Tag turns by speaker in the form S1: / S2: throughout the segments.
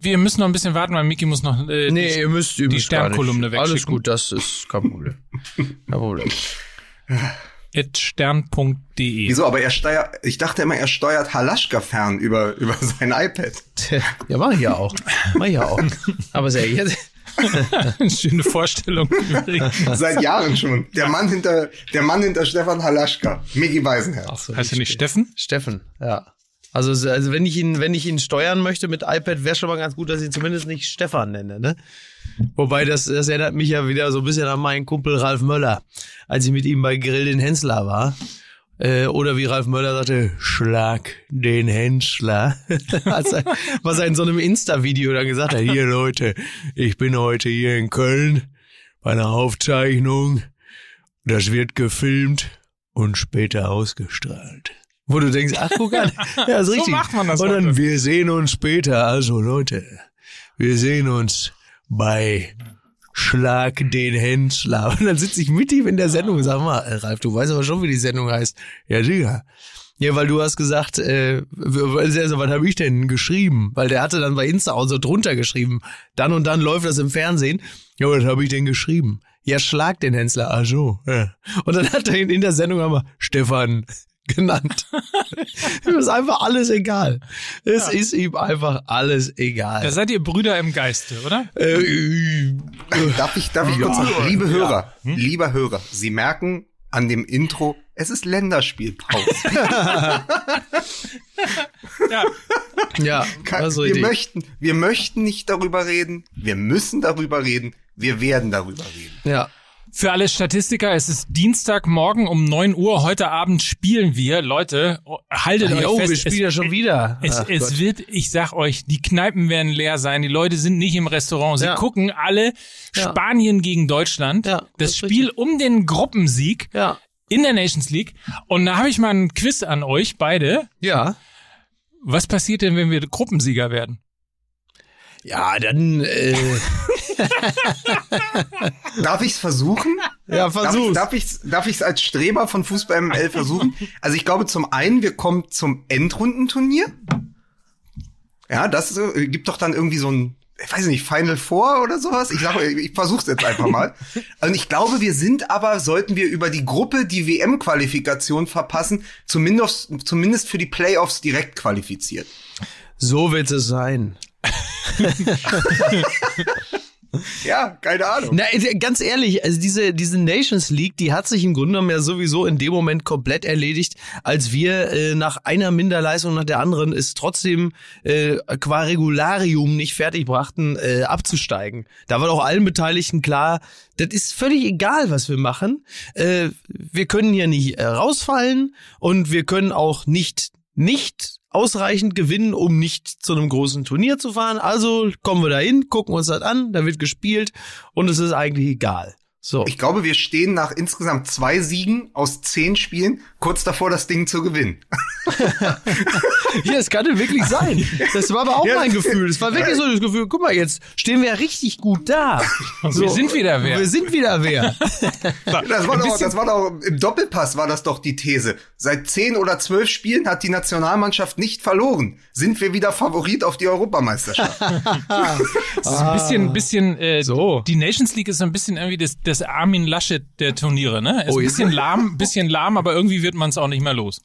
S1: Wir müssen noch ein bisschen warten, weil Miki muss noch äh,
S2: Nee,
S1: die,
S2: ihr müsst, ihr
S1: die. Sternkolumne wegschicken.
S2: Alles gut, das ist kein Problem. Kein Problem.
S1: at stern.de.
S3: Wieso? Aber er steuert, ich dachte immer, er steuert Halaschka fern über, über sein iPad.
S2: Ja, mach ich ja auch. Mach ich ja auch. Aber sehr jetzt.
S1: Schöne Vorstellung.
S3: Seit Jahren schon. Der Mann hinter, der Mann hinter Stefan Halaschka. Migi Weisenherz.
S2: so,
S1: heißt er nicht Steffen?
S2: Steffen, ja. Also, also wenn ich ihn, wenn ich ihn steuern möchte mit iPad, wäre schon mal ganz gut, dass ich ihn zumindest nicht Stefan nenne, ne? Wobei das, das erinnert mich ja wieder so ein bisschen an meinen Kumpel Ralf Möller, als ich mit ihm bei Grill den Hensler war. Äh, oder wie Ralf Möller sagte, schlag den Hensler. Als er- Was er in so einem Insta-Video dann gesagt hat, hier Leute, ich bin heute hier in Köln bei einer Aufzeichnung. Das wird gefilmt und später ausgestrahlt. Wo du denkst, ach guck an, ja, ist
S1: So
S2: richtig.
S1: macht man das
S2: Und dann,
S1: heute.
S2: wir sehen uns später. Also Leute, wir sehen uns bei Schlag den Hensler. Und dann sitze ich mit ihm in der Sendung und sag mal, äh, Ralf, du weißt aber schon, wie die Sendung heißt. Ja, sicher. Ja, weil du hast gesagt, äh, also, was habe ich denn geschrieben? Weil der hatte dann bei Insta auch so drunter geschrieben, dann und dann läuft das im Fernsehen. Ja, was habe ich denn geschrieben? Ja, schlag den Hensler. Ach so. Ja. Und dann hat er ihn in der Sendung aber Stefan genannt. ihm ist einfach alles egal. Es ist ihm einfach alles
S1: Da
S2: egal.
S1: seid ihr Brüder im Geiste, oder?
S2: Äh,
S3: Darf ich, darf ich kurz sagen, liebe Hörer, lieber Hörer, Sie merken an dem Intro, es ist Länderspielpause.
S1: Ja.
S2: ja, also
S3: wir möchten, wir möchten nicht darüber reden. Wir müssen darüber reden. Wir werden darüber reden.
S2: Ja.
S1: Für alle Statistiker, es ist Dienstagmorgen um 9 Uhr. Heute Abend spielen wir. Leute, oh, haltet euch
S2: Jo,
S1: fest.
S2: wir spielen
S1: es,
S2: ja schon wieder.
S1: Es,
S2: Ach
S1: es wird, ich sag euch, die Kneipen werden leer sein. Die Leute sind nicht im Restaurant. Sie
S2: Ja.
S1: gucken alle
S2: Ja.
S1: Spanien gegen Deutschland.
S2: Ja,
S1: das
S2: das
S1: Spiel um den Gruppensieg
S2: ja.
S1: in der Nations League. Und da habe ich mal einen Quiz an euch beide.
S2: Ja.
S1: Was passiert denn, wenn wir Gruppensieger werden?
S2: Ja, dann äh,
S3: Darf ich es versuchen?
S2: ja,
S3: Darf,
S2: versuch's.
S3: darf ich es darf ich's als Streber von Fußball ML versuchen? Also ich glaube zum einen, wir kommen zum Endrundenturnier. Ja, das äh, gibt doch dann irgendwie so ein, ich weiß nicht, Final Four oder sowas. Ich sage, ich versuch's jetzt einfach mal. Und ich glaube, wir sind aber, sollten wir über die Gruppe die WM-Qualifikation verpassen, zumindest, zumindest für die Playoffs direkt qualifiziert.
S2: So wird es sein.
S3: Ja, keine Ahnung.
S2: Na, äh, ganz ehrlich, also diese, diese Nations League, die hat sich im Grunde genommen ja sowieso in dem Moment komplett erledigt, als wir äh, nach einer Minderleistung nach der anderen es trotzdem äh, qua Regularium nicht fertig brachten, äh, abzusteigen. Da war doch allen Beteiligten klar, das ist völlig egal, was wir machen. Äh, wir können hier nicht äh, rausfallen und wir können auch nicht nicht ausreichend gewinnen, um nicht zu einem großen Turnier zu fahren. Also kommen wir da hin, gucken uns das an, da wird gespielt und es ist eigentlich egal. So.
S3: Ich glaube, wir stehen nach insgesamt zwei Siegen aus zehn Spielen kurz davor, das Ding zu gewinnen.
S2: Ja, es kann denn wirklich sein. Das war aber auch
S3: Ja.
S2: mein Gefühl. Es war wirklich so das Gefühl, guck mal, jetzt stehen wir ja richtig gut da. So,
S1: Wir sind wieder wer.
S2: Wir sind wieder wer.
S3: Das war, doch, das war doch im Doppelpass war das doch die These. Seit zehn oder zwölf Spielen hat die Nationalmannschaft nicht verloren. Sind wir wieder Favorit auf die Europameisterschaft?
S1: Es ist ein bisschen, bisschen äh,
S2: So.
S1: die Nations League ist so ein bisschen irgendwie das, das Armin Laschet der Turniere, ne? Ist
S2: Oh,
S1: ein bisschen lahm, bisschen lahm, aber irgendwie wird man es auch nicht mehr los.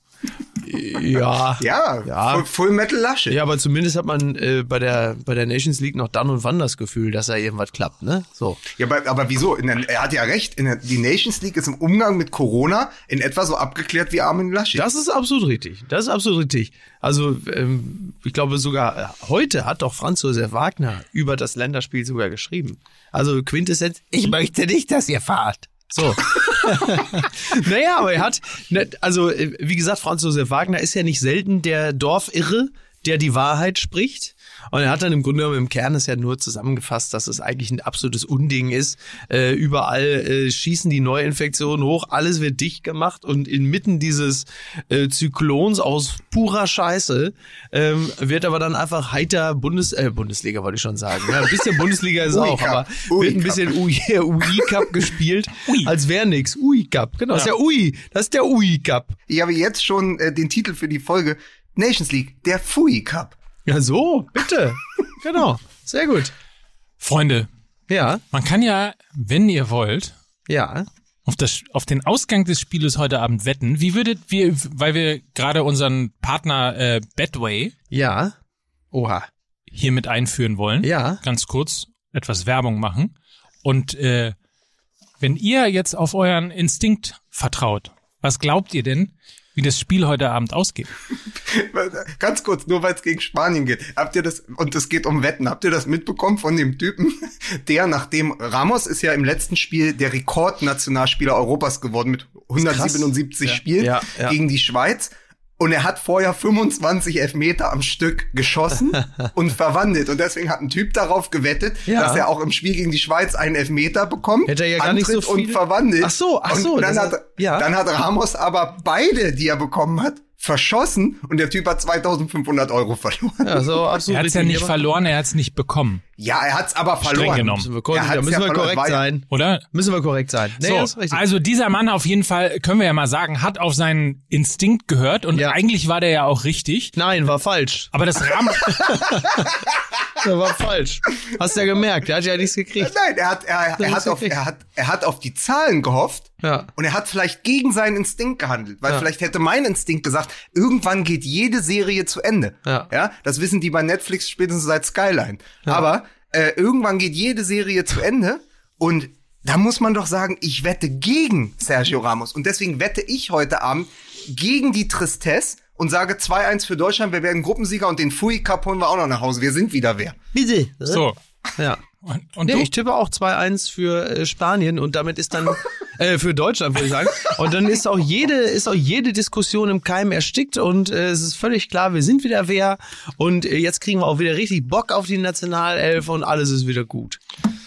S2: Ja.
S3: ja,
S2: Ja.
S3: Full, Full Metal Lasche.
S2: Ja, aber zumindest hat man äh, bei der bei der Nations League noch dann und wann das Gefühl, dass da irgendwas klappt, ne? So.
S3: Ja, aber, aber wieso? In der, er hat ja recht. In der, die Nations League ist im Umgang mit Corona in etwa so abgeklärt wie Armin Laschet.
S2: Das ist absolut richtig. Das ist absolut richtig. Also ähm, ich glaube sogar äh, heute hat doch Franz Josef Wagner über das Länderspiel sogar geschrieben. Also Quintessenz, ich möchte nicht, dass ihr fahrt. So. naja, aber er hat, ne, also äh, wie gesagt, Franz Josef Wagner ist ja nicht selten der Dorfirre, der die Wahrheit spricht. Und er hat dann im Grunde genommen im Kern es ja nur zusammengefasst, dass es eigentlich ein absolutes Unding ist. Äh, überall äh, schießen die Neuinfektionen hoch, alles wird dicht gemacht und inmitten dieses äh, Zyklons aus purer Scheiße ähm, wird aber dann einfach heiter Bundes äh, Bundesliga, wollte ich schon sagen. Ja, ein bisschen Bundesliga ist auch, aber wird ein bisschen UI, UI-Cup gespielt, als wäre nix. UI-Cup, genau, das ist der UI, das ist der UI-Cup.
S3: Ich habe jetzt schon äh, den Titel für die Folge Nations League, der Fui Cup.
S2: Ja, so, bitte. genau. Sehr gut.
S1: Freunde,
S2: Ja,
S1: man kann ja, wenn ihr wollt,
S2: ja.
S1: auf, das, auf den Ausgang des Spieles heute Abend wetten. Wie würdet wir, weil wir gerade unseren Partner äh, Betway
S2: Ja. Oha.
S1: hier mit einführen wollen,
S2: Ja.
S1: ganz kurz etwas Werbung machen. Und äh, wenn ihr jetzt auf euren Instinkt vertraut, was glaubt ihr denn, wie das Spiel heute Abend ausgeht?
S3: Ganz kurz, nur weil es gegen Spanien geht. Habt ihr das, und es geht um Wetten, habt ihr das mitbekommen von dem Typen, der nachdem Ramos ist ja im letzten Spiel der Rekordnationalspieler Europas geworden mit 177 Spielen
S2: Ja, ja.
S3: gegen die Schweiz. Und er hat vorher 25 Elfmeter am Stück geschossen und verwandelt. Und deswegen hat ein Typ darauf gewettet,
S2: Ja.
S3: dass er auch im Spiel gegen die Schweiz einen Elfmeter bekommt.
S2: Hätte er ja gar nicht so
S3: antritt und verwandelt.
S2: Ach so, ach so,
S3: Und dann, hat-
S2: ja.
S3: dann hat Ramos aber beide, die er bekommen hat, verschossen und der Typ hat 2500 Euro verloren.
S2: Ja, so absolut.
S1: Er hat's ja
S2: richtig.
S1: nicht verloren, er hat's nicht bekommen,
S3: Ja, er hat's aber verloren.
S1: genommen.
S2: Müssen wir,
S3: Er
S2: korrekt, da müssen
S3: ja
S2: wir korrekt
S3: war ja-
S2: sein.
S1: oder?
S2: Müssen wir korrekt sein. Nee,
S1: so,
S2: das ist richtig.
S1: also dieser Mann auf jeden Fall, können wir ja mal sagen, hat auf seinen Instinkt gehört und
S2: Ja.
S1: eigentlich war der ja auch richtig.
S2: Nein, war falsch.
S1: Aber das Rahmen,
S2: Der war falsch. Hast du ja gemerkt, der hat ja nichts gekriegt.
S3: Nein, er hat, er, er,
S2: Das
S3: hat auf, er, hat, er hat auf die Zahlen gehofft.
S2: Ja.
S3: Und er hat vielleicht gegen seinen Instinkt gehandelt, weil
S2: Ja.
S3: vielleicht hätte mein Instinkt gesagt, irgendwann geht jede Serie zu Ende.
S2: Ja.
S3: ja das wissen die bei Netflix spätestens seit Skyline. Aber äh, irgendwann geht jede Serie zu Ende und da muss man doch sagen, ich wette gegen Sergio Ramos und deswegen wette ich heute Abend gegen die Tristesse und sage 2-1 für Deutschland, wir werden Gruppensieger und den Fui Cup holen wir auch noch nach Hause. Wir sind wieder wer.
S2: Bitte.
S1: so.
S2: Ja.
S1: Und, und
S2: Nee, ich tippe auch 2-1 für äh, Spanien und damit ist dann äh, für Deutschland würde ich sagen und dann ist auch jede ist auch jede Diskussion im Keim erstickt und äh, es ist völlig klar, wir sind wieder wer und äh, jetzt kriegen wir auch wieder richtig Bock auf die Nationalelf und alles ist wieder gut.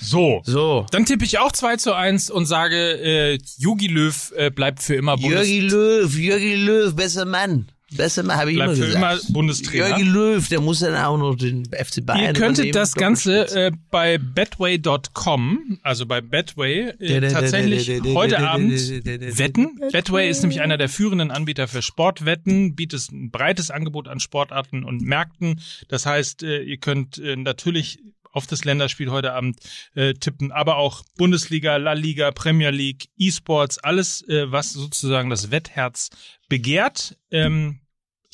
S1: So.
S2: So.
S1: Dann tippe ich auch 2 zu 1 und sage, äh, Jogi Löw äh, bleibt für immer Bundes
S2: Jürgi Löw, Jürgi Löw, besser Mann. Besser Mann, habe ich immer
S1: bleibt für
S2: gesagt.
S1: immer Bundestrainer.
S2: Jürgi Löw, der muss dann auch noch den FC Bayern
S1: Ihr könntet das Ganze äh, bei betway.com, also bei Betway, äh, tatsächlich heute Abend wetten. Betway ist nämlich einer der führenden Anbieter für Sportwetten, bietet ein breites Angebot an Sportarten und Märkten. Das heißt, äh, ihr könnt äh, natürlich auf das Länderspiel heute Abend äh, tippen, aber auch Bundesliga, La Liga, Premier League, E-Sports, alles, äh, was sozusagen das Wettherz begehrt. Ähm,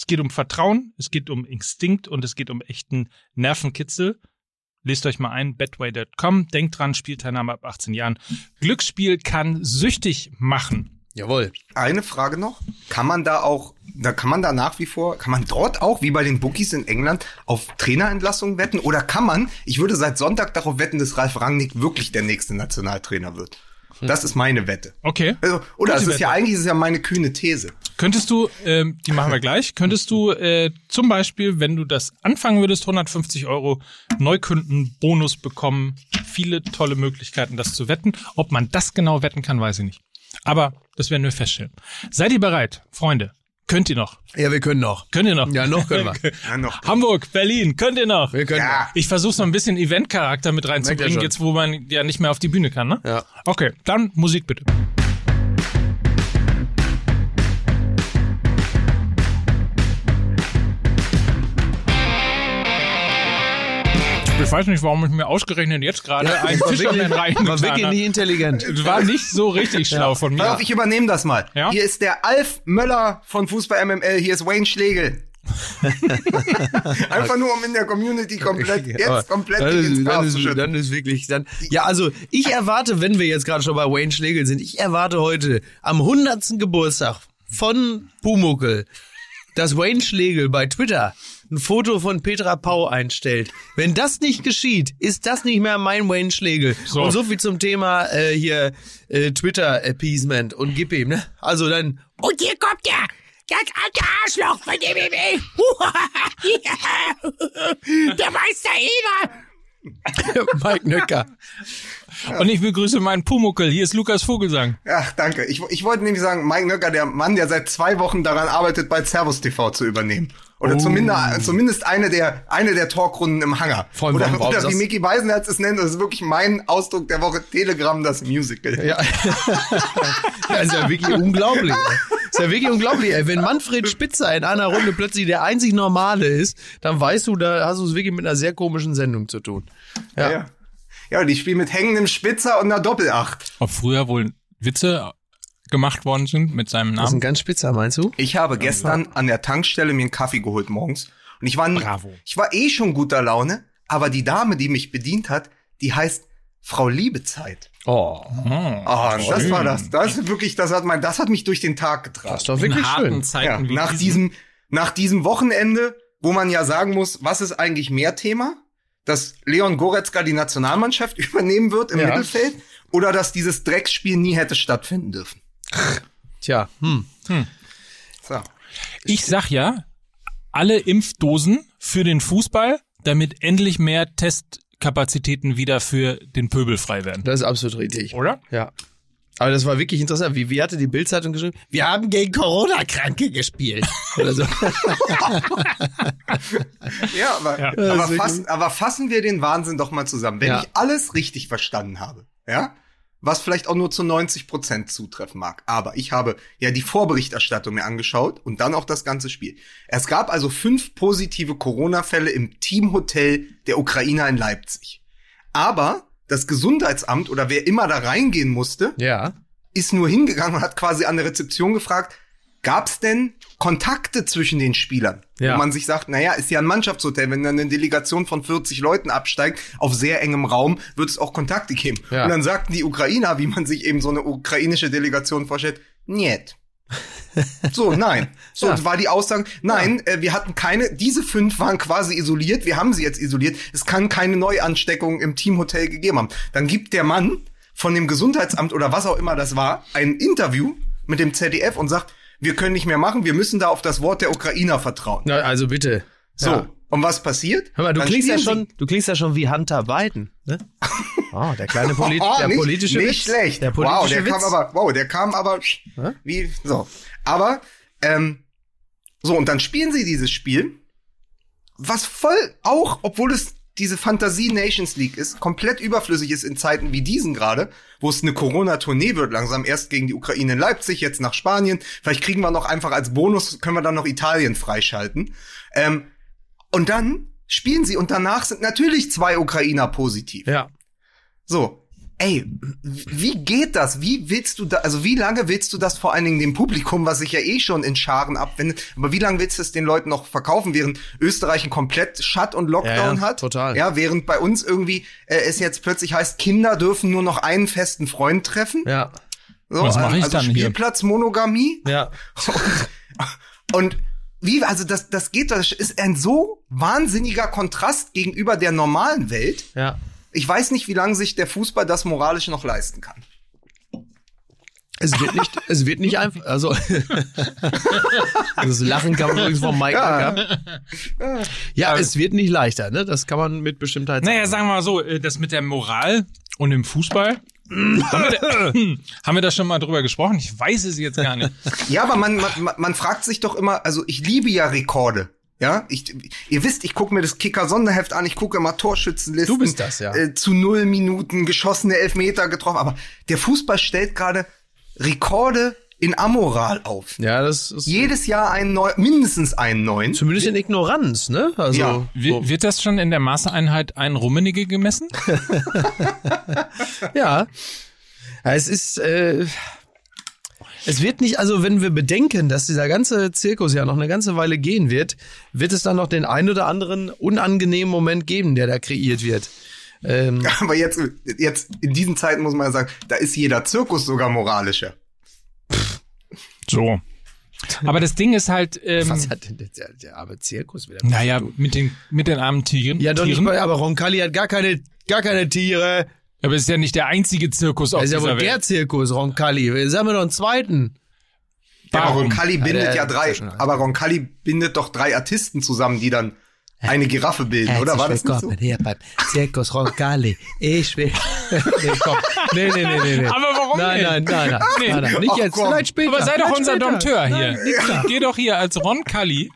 S1: es geht um Vertrauen, es geht um Instinkt und es geht um echten Nervenkitzel. Lest euch mal ein, betway.com. Denkt dran, Spielteilnahme ab 18 Jahren. Glücksspiel kann süchtig machen.
S2: Jawohl.
S3: Eine Frage noch. Kann man da auch, da kann man da nach wie vor, kann man dort auch, wie bei den Bookies in England, auf Trainerentlassungen wetten? Oder kann man, ich würde seit Sonntag darauf wetten, dass Ralf Rangnick wirklich der nächste Nationaltrainer wird? Das ist meine Wette.
S1: Okay.
S3: Also, oder es ist ja eigentlich, es ist ja meine kühne These.
S1: Könntest du, ähm, die machen wir gleich, könntest du äh, zum Beispiel, wenn du das anfangen würdest, 150 Euro Neukundenbonus bekommen. Viele tolle Möglichkeiten, das zu wetten. Ob man das genau wetten kann, weiß ich nicht. Aber das werden wir feststellen. Seid ihr bereit, Freunde? Könnt ihr noch?
S2: Ja, wir können noch.
S1: Könnt ihr noch?
S2: Ja, noch können wir.
S3: Ja, noch.
S1: Hamburg, Berlin, könnt ihr noch?
S2: Wir können
S3: Ja.
S1: Ich versuche so ein bisschen Eventcharakter mit reinzubringen, jetzt wo man ja nicht mehr auf die Bühne kann, ne?
S2: Ja.
S1: Okay, dann Musik bitte. Ich weiß nicht, warum ich mir ausgerechnet jetzt gerade einen
S2: War
S1: Fischerman
S2: wirklich, war
S1: reingetan
S2: wirklich
S1: habe.
S2: nicht intelligent.
S1: Das war nicht so richtig schlau von
S3: Pass
S1: mir.
S3: auf, ich übernehme das mal.
S1: Ja?
S3: Hier ist der Alf Möller von Fußball MML, hier ist Wayne Schlegel. Einfach nur, um in der Community komplett, jetzt komplett
S2: dann
S3: ins
S2: ist, dann, ist, dann ist wirklich dann. Ja, also ich erwarte, wenn wir jetzt gerade schon bei Wayne Schlegel sind, ich erwarte heute am 100. Geburtstag von Pumuckel, dass Wayne Schlegel bei Twitter ein Foto von Petra Pau einstellt. Wenn das nicht geschieht, ist das nicht mehr mein Wayne Schlegel.
S1: So.
S2: Und so viel zum Thema äh, hier äh, Twitter Appeasement und gib ihm, ne? Also dann
S4: Und hier kommt der, das alte Arschloch von dem der Meister Eder.
S2: Mike Nöcker.
S1: Und ich begrüße meinen Pumuckel. Hier ist Lukas Vogelsang.
S3: Ach, danke. Ich, ich wollte nämlich sagen, Mike Nöcker, der Mann, der seit zwei Wochen daran arbeitet, bei Servus TV zu übernehmen. Oder zumindest, zumindest eine der, eine der Talkrunden im Hangar.
S2: Vor allem,
S3: oder
S2: warum-
S3: oder wie Mickey Beisenherz es nennt, das ist wirklich mein Ausdruck der Woche, Telegram, das Musical.
S2: Ja. ja, ist ja wirklich unglaublich. ey. Ist ja wirklich unglaublich, ey. Wenn Manfred Spitzer in einer Runde plötzlich der einzig Normale ist, dann weißt du, da hast du es wirklich mit einer sehr komischen Sendung zu tun. Ja.
S3: Ja. Ja, die spielen mit hängendem Spitzer und einer Doppelacht.
S1: Ob früher wohl Witze gemacht worden sind mit seinem
S2: Das ist ein
S1: Namen?
S2: ganz Spitzer, meinst du?
S3: Ich habe gestern an der Tankstelle mir einen Kaffee geholt morgens und ich war,
S1: Bravo.
S3: ich war eh schon guter Laune, aber die Dame, die mich bedient hat, die heißt Frau Liebezeit.
S2: Oh,
S3: Ah, und das war das. Das ist wirklich, das hat mein, das hat mich durch den Tag getragen.
S2: das ist doch
S1: In
S2: wirklich
S1: harten
S2: schön.
S1: Zeiten
S3: Ja, nach
S1: diesen.
S3: diesem, nach diesem Wochenende, wo man ja sagen muss, was ist eigentlich mehr Thema? Dass Leon Goretzka die Nationalmannschaft übernehmen wird im
S2: Ja.
S3: Mittelfeld oder dass dieses Drecksspiel nie hätte stattfinden dürfen.
S2: Tja, hm.
S3: So.
S1: Ich sag ja, alle Impfdosen für den Fußball, damit endlich mehr Testkapazitäten wieder für den Pöbel frei werden.
S2: Das ist absolut richtig.
S1: Oder?
S2: Ja. Aber das war wirklich interessant. Wie, wie hatte die Bildzeitung geschrieben? Wir haben gegen Corona-Kranke gespielt. Oder so.
S3: Ja, aber,
S1: Ja.
S3: aber, fassen, aber fassen wir den Wahnsinn doch mal zusammen. Wenn
S2: Ja.
S3: ich alles richtig verstanden habe, ja, was vielleicht auch nur zu 90 Prozent zutreffen mag, aber ich habe ja die Vorberichterstattung mir angeschaut und dann auch das ganze Spiel. Es gab also fünf positive Corona-Fälle im Teamhotel der Ukrainer in Leipzig. Aber das Gesundheitsamt oder wer immer da reingehen musste,
S2: Ja.
S3: ist nur hingegangen und hat quasi an der Rezeption gefragt, gab's denn Kontakte zwischen den Spielern?
S2: Ja.
S3: Wo man sich sagt, naja, ist ja ein Mannschaftshotel, wenn dann eine Delegation von 40 Leuten absteigt, auf sehr engem Raum, wird es auch Kontakte geben.
S2: Ja.
S3: Und dann sagten die Ukrainer, wie man sich eben so eine ukrainische Delegation vorstellt, niet. So, nein. So
S2: Ja.
S3: war die Aussage, nein, äh, wir hatten keine, diese fünf waren quasi isoliert, wir haben sie jetzt isoliert, es kann keine Neuansteckung im Teamhotel gegeben haben. Dann gibt der Mann von dem Gesundheitsamt oder was auch immer das war, ein Interview mit dem ZDF und sagt, wir können nicht mehr machen, wir müssen da auf das Wort der Ukrainer vertrauen.
S2: Na, also bitte.
S3: So,
S2: Ja.
S3: und was passiert?
S2: Hör mal, du
S3: Dann
S2: klingst ja schon, du klingst ja schon wie Hunter Biden, ne? Oh, der kleine Polit
S3: Oh,
S2: der
S3: nicht,
S2: politische
S3: nicht
S2: Witz.
S3: schlecht.
S2: Der politische
S3: wow, der
S2: Witz.
S3: kam aber, wow, der kam aber
S2: Hä?
S3: wie so. Aber ähm, so und dann spielen sie dieses Spiel, was voll auch, obwohl es diese Fantasie Nations League ist, komplett überflüssig ist in Zeiten wie diesen gerade, wo es eine Corona-Tournee wird, langsam erst gegen die Ukraine in Leipzig, jetzt nach Spanien. Vielleicht kriegen wir noch einfach als Bonus, können wir dann noch Italien freischalten. Ähm, und dann spielen sie und danach sind natürlich zwei Ukrainer positiv.
S2: Ja.
S3: So, ey, wie geht das? Wie willst du da, also wie lange willst du das vor allen Dingen dem Publikum, was sich ja eh schon in Scharen abwendet, aber wie lange willst du es den Leuten noch verkaufen, während Österreich einen komplett Shut und Lockdown
S2: Ja, ja,
S3: hat?
S2: total.
S3: Ja, während bei uns irgendwie äh, es jetzt plötzlich heißt, Kinder dürfen nur noch einen festen Freund treffen.
S2: Ja.
S3: So,
S1: Was mach ich
S3: also
S1: dann hier?
S3: Spielplatzmonogamie.
S2: Ja.
S3: Und wie, also das, das geht, das ist ein so wahnsinniger Kontrast gegenüber der normalen Welt.
S2: Ja.
S3: Ich weiß nicht, wie lange sich der Fußball das moralisch noch leisten kann.
S2: Es wird nicht, es wird nicht einfach, also, das Lachen kann man übrigens vom Mike
S3: Ja.
S2: ja. ja, es wird nicht leichter, ne? Das kann man mit Bestimmtheit
S1: Naja, sagen wir mal so, äh, das mit der Moral und dem Fußball. haben, wir da, haben wir da schon mal drüber gesprochen? Ich weiß es jetzt gar nicht.
S3: Ja, aber man, man, man fragt sich doch immer, also ich liebe ja Rekorde. Ja, ich, ihr wisst, ich gucke mir das Kicker-Sonderheft an, ich gucke immer Torschützenlisten.
S2: Du bist das, ja.
S3: Äh, zu null Minuten geschossene Elfmeter getroffen. Aber der Fußball stellt gerade Rekorde in Amoral auf.
S2: Ja, das ist
S3: Jedes Jahr einen neu, mindestens einen neuen.
S2: zumindest in Ignoranz, ne? Also,
S3: Ja.
S1: Wir, wird das schon in der Maßeinheit ein Rummenigge gemessen?
S2: Ja. ja es ist, äh, es wird nicht, also wenn wir bedenken, dass dieser ganze Zirkus ja noch eine ganze Weile gehen wird, wird es dann noch den ein oder anderen unangenehmen Moment geben, der da kreiert wird. Ähm,
S3: Aber jetzt, jetzt in diesen Zeiten muss man ja sagen, da ist jeder Zirkus sogar moralischer.
S1: So. Aber das Ding ist halt, ähm,
S2: was hat denn der, der, arme Zirkus wieder?
S1: naja, mit den, mit den armen Tieren.
S2: Ja, doch nicht
S1: Tieren.
S2: mal, aber Roncalli hat gar keine, gar keine Tiere.
S1: Aber es ist ja nicht der einzige Zirkus auf
S2: Das ist ja wohl der. Zirkus, Roncalli. Jetzt haben wir noch einen zweiten.
S3: Ja, aber
S1: Warum?
S3: Roncalli bindet
S2: der-
S3: ja drei, aber Roncalli bindet doch drei Artisten zusammen, die dann eine Giraffe bilden, oder? War das nicht so?
S2: hier beim Zirkus Roncalli. Ich will. nee, komm. Nee, nee, nee, nee, nee.
S1: Aber warum
S2: Nein,
S1: nicht?
S2: nein, nein, nein.
S1: Nee.
S2: nein, nein. Nicht
S3: Ach,
S2: jetzt,
S3: komm.
S2: vielleicht später.
S1: Aber sei doch unser. Dompteur hier.
S2: Nein.
S1: Geh doch hier als Ron Cully.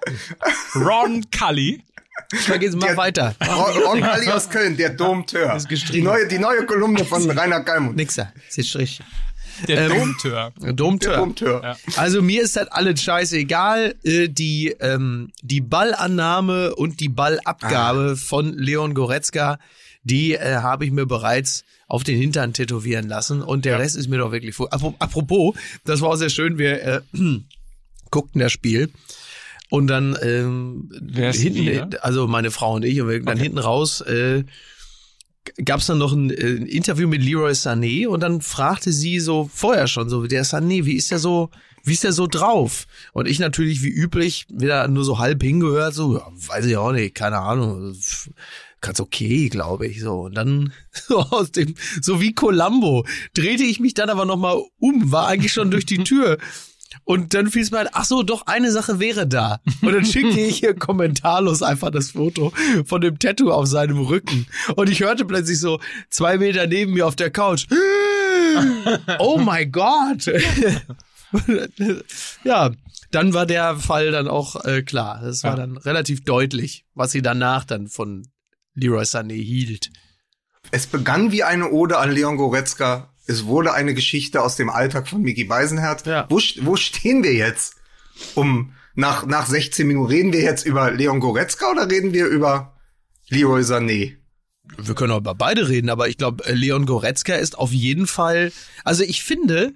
S2: Dann geht's mal
S3: Der-
S2: weiter.
S3: Ron, Ali aus Köln, der Domteur. Die neue, die neue Kolumne von Rainer Kalmund.
S2: Nix da. Ist jetzt Strich.
S1: Der
S2: Ähm,
S1: Domteur.
S2: Domteur.
S3: Domteur.
S1: Ja.
S2: Also mir ist das alles scheißegal. Äh, Die, ähm, die Ballannahme und die Ballabgabe von Leon Goretzka, die äh, habe ich mir bereits auf den Hintern tätowieren lassen und der Rest ist mir doch wirklich vor. Apro- Apropos, das war auch sehr schön, wir äh, guckten das Spiel und dann ähm,
S1: Wer ist
S2: hinten,
S1: wir?
S2: also meine Frau und ich, und wir, dann hinten raus äh, gab es dann noch ein, äh, ein Interview mit Leroy Sané und dann fragte sie so vorher schon so, der Sané, wie ist der so, wie ist der so drauf? Und ich natürlich wie üblich wieder nur so halb hingehört, so, ja, weiß ich auch nicht, keine Ahnung, ganz okay, glaube ich, so. Und dann so aus dem, so wie Columbo, drehte ich mich dann aber nochmal um, war eigentlich schon durch die Tür. Und dann fiel es mir ein, ach so, doch, eine Sache wäre da. Und dann schickte ich hier kommentarlos einfach das Foto von dem Tattoo auf seinem Rücken. Und ich hörte plötzlich so zwei Meter neben mir auf der Couch. Oh my God. ja, dann war der Fall dann auch äh, klar. Das war
S1: Ja.
S2: dann relativ deutlich, was sie danach dann von Leroy Sané hielt.
S3: Es begann wie eine Ode an Leon Goretzka. Es wurde eine Geschichte aus dem Alltag von Micky Beisenherz.
S2: Ja.
S3: Wo, wo stehen wir jetzt? Um nach, nach 16 Minuten reden wir jetzt über Leon Goretzka oder reden wir über Leroy Sané?
S2: Wir können auch über beide reden, aber ich glaube, Leon Goretzka ist auf jeden Fall. Also ich finde,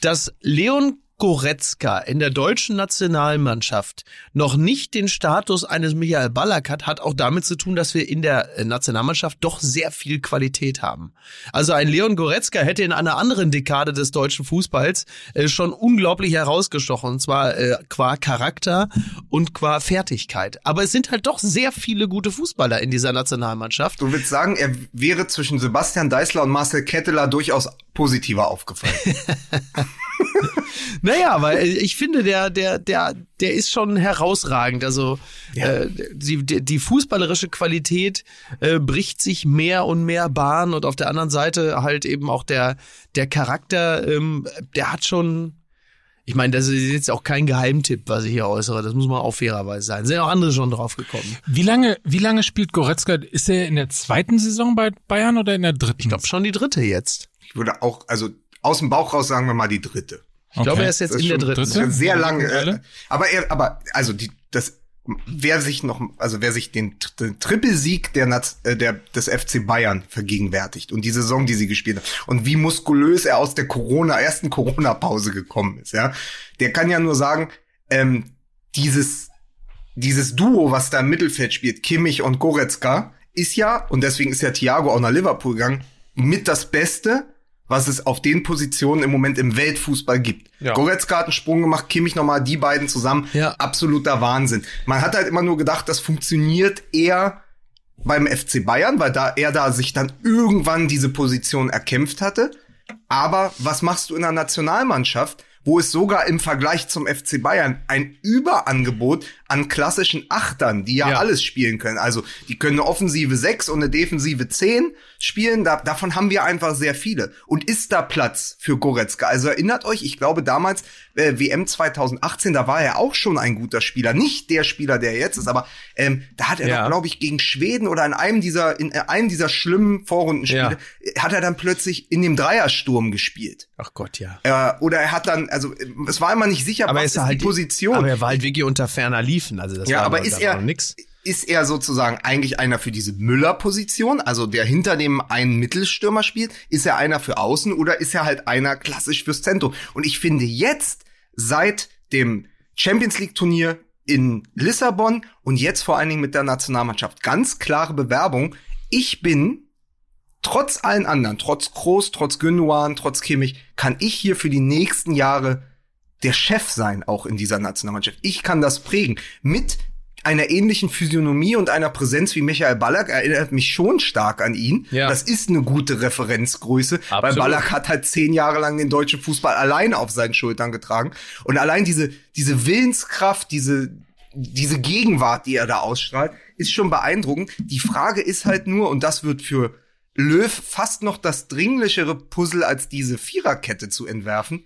S2: dass Leon Goretzka in der deutschen Nationalmannschaft noch nicht den Status eines Michael Ballack hat, hat auch damit zu tun, dass wir in der äh, Nationalmannschaft doch sehr viel Qualität haben. Also ein Leon Goretzka hätte in einer anderen Dekade des deutschen Fußballs äh, schon unglaublich herausgestochen, und zwar äh, qua Charakter und qua Fertigkeit. Aber es sind halt doch sehr viele gute Fußballer in dieser Nationalmannschaft.
S3: Du willst sagen, er wäre zwischen Sebastian Deißler und Marcel Ketteler durchaus positiver aufgefallen.
S2: Naja, aber ich finde, der, der, der, der ist schon herausragend. Also äh, die, die, die fußballerische Qualität äh, bricht sich mehr und mehr Bahn und auf der anderen Seite halt eben auch der, der Charakter, ähm, der hat schon. Ich meine, das ist jetzt auch kein Geheimtipp, was ich hier äußere. Das muss man auch fairerweise sein. Sind auch andere schon drauf gekommen.
S1: Wie lange, wie lange spielt Goretzka? Ist er in der zweiten Saison bei Bayern oder in der dritten?
S2: Ich glaube schon die dritte jetzt.
S3: Ich würde auch, also aus dem Bauch raus sagen wir mal die dritte.
S2: Ich glaube, er ist jetzt
S3: Das ist
S2: in der dritten.
S1: dritte?
S3: Sehr lange. Äh, aber er, aber also die, das, wer sich noch, also wer sich den, den Trippelsieg der, Naz- äh, der des FC Bayern vergegenwärtigt und die Saison, die sie gespielt hat und wie muskulös er aus der Corona ersten Corona-Pause gekommen ist, ja, der kann ja nur sagen, ähm, dieses dieses Duo, was da im Mittelfeld spielt, Kimmich und Goretzka, ist ja, und deswegen ist ja Thiago auch nach Liverpool gegangen, mit das Beste, was es auf den Positionen im Moment im Weltfußball gibt.
S2: Ja.
S3: Goretzka hat einen Sprung gemacht, Kimmich nochmal, die beiden zusammen.
S2: Ja.
S3: Absoluter Wahnsinn. Man hat halt immer nur gedacht, das funktioniert eher beim FC Bayern, weil da er da sich dann irgendwann diese Position erkämpft hatte. Aber was machst du in der Nationalmannschaft, wo es sogar im Vergleich zum FC Bayern ein Überangebot an klassischen Achtern, die ja,
S2: Ja.
S3: alles spielen können. Also die können eine Offensive 6 und eine Defensive 10 spielen. Da, davon haben wir einfach sehr viele. Und ist da Platz für Goretzka? Also erinnert euch, ich glaube damals äh, WM 2018, da war er auch schon ein guter Spieler. Nicht der Spieler, der er jetzt ist, aber ähm, da hat er
S2: Ja.
S3: doch, glaube ich, gegen Schweden oder in einem dieser, in äh, einem dieser schlimmen Vorrundenspiele, äh, hat er dann plötzlich in dem Dreiersturm gespielt.
S2: Ach Gott, ja.
S3: Äh, oder er hat dann, also es war immer nicht sicher,
S2: Aber
S3: was
S2: ist halt
S3: die Position.
S2: Aber er war halt wirklich unter ferner Liefen. Also das
S3: Ja,
S2: war
S3: aber ist er-
S2: nix.
S3: ist er sozusagen eigentlich einer für diese Müller-Position, also der hinter dem einen Mittelstürmer spielt? Ist er einer für außen oder ist er halt einer klassisch fürs Zentrum? Und ich finde jetzt, seit dem Champions League-Turnier in Lissabon und jetzt vor allen Dingen mit der Nationalmannschaft, ganz klare Bewerbung. Ich bin trotz allen anderen, trotz Kroos, trotz Gündogan, trotz Kimmich, kann ich hier für die nächsten Jahre der Chef sein, auch in dieser Nationalmannschaft. Ich kann das prägen. Mit einer ähnlichen Physiognomie und einer Präsenz wie Michael Ballack erinnert mich schon stark an ihn.
S2: Ja.
S3: Das ist eine gute Referenzgröße, weil
S2: Absolut.
S3: Ballack hat halt zehn Jahre lang den deutschen Fußball allein auf seinen Schultern getragen. Und allein diese, diese Willenskraft, diese, diese Gegenwart, die er da ausstrahlt, ist schon beeindruckend. Die Frage ist halt nur, und das wird für Löw fast noch das dringlichere Puzzle als diese Viererkette zu entwerfen,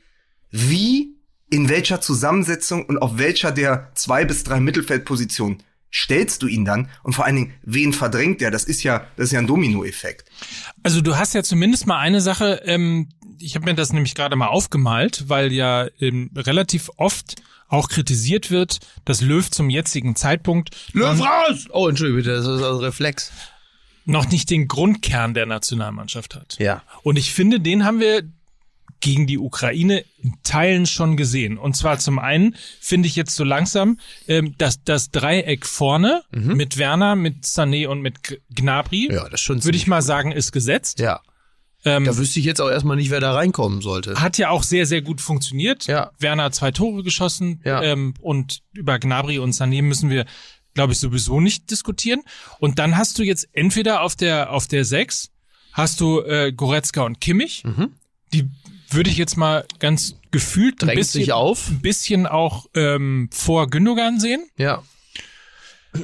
S3: wie, in welcher Zusammensetzung und auf welcher der zwei bis drei Mittelfeldpositionen stellst du ihn dann und vor allen Dingen, wen verdrängt der? Das ist ja, das ist ja ein Dominoeffekt.
S1: Also du hast ja zumindest mal eine Sache, ähm, ich habe mir das nämlich gerade mal aufgemalt, weil ja ähm, relativ oft auch kritisiert wird, dass Löw zum jetzigen Zeitpunkt
S2: Löw raus! Oh, Entschuldigung, bitte, das ist ein Reflex.
S1: Noch nicht den Grundkern der Nationalmannschaft hat.
S2: Ja.
S1: Und ich finde, den haben wir gegen die Ukraine in Teilen schon gesehen. Und zwar zum einen finde ich jetzt so langsam, ähm, dass das Dreieck vorne mit Werner, mit Sané und mit Gnabry,
S2: Mhm. Ja, das ist schon
S1: würde ich mal sagen, ist gesetzt.
S2: Ja.
S1: Ähm,
S2: Da wüsste ich jetzt auch erstmal nicht, wer da reinkommen sollte.
S1: hat ja auch sehr, sehr gut funktioniert.
S2: Ja.
S1: Werner hat zwei Tore geschossen
S2: Ja.
S1: ähm, und über Gnabry und Sané müssen wir, glaube ich, sowieso nicht diskutieren. Und dann hast du jetzt entweder auf der auf der sechs hast du äh, Goretzka und Kimmich.
S2: Mhm.
S1: Die würde ich jetzt mal ganz gefühlt ein bisschen,
S2: sich auf.
S1: ein bisschen auch ähm, vor Gündogan sehen.
S2: Ja.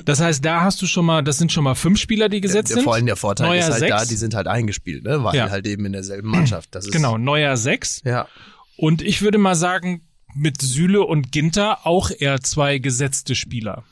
S1: Das heißt, da hast du schon mal, das sind schon mal fünf Spieler, die gesetzt
S2: Der,
S1: sind.
S2: vor allem der Vorteil
S1: Neuer
S2: ist halt
S1: sechs.
S2: da, die sind halt eingespielt, ne? Weil
S1: Ja.
S2: halt eben in derselben Mannschaft. Das ist,
S1: Genau, neuer sechs.
S2: Ja.
S1: Und ich würde mal sagen, mit Süle und Ginter auch eher zwei gesetzte Spieler.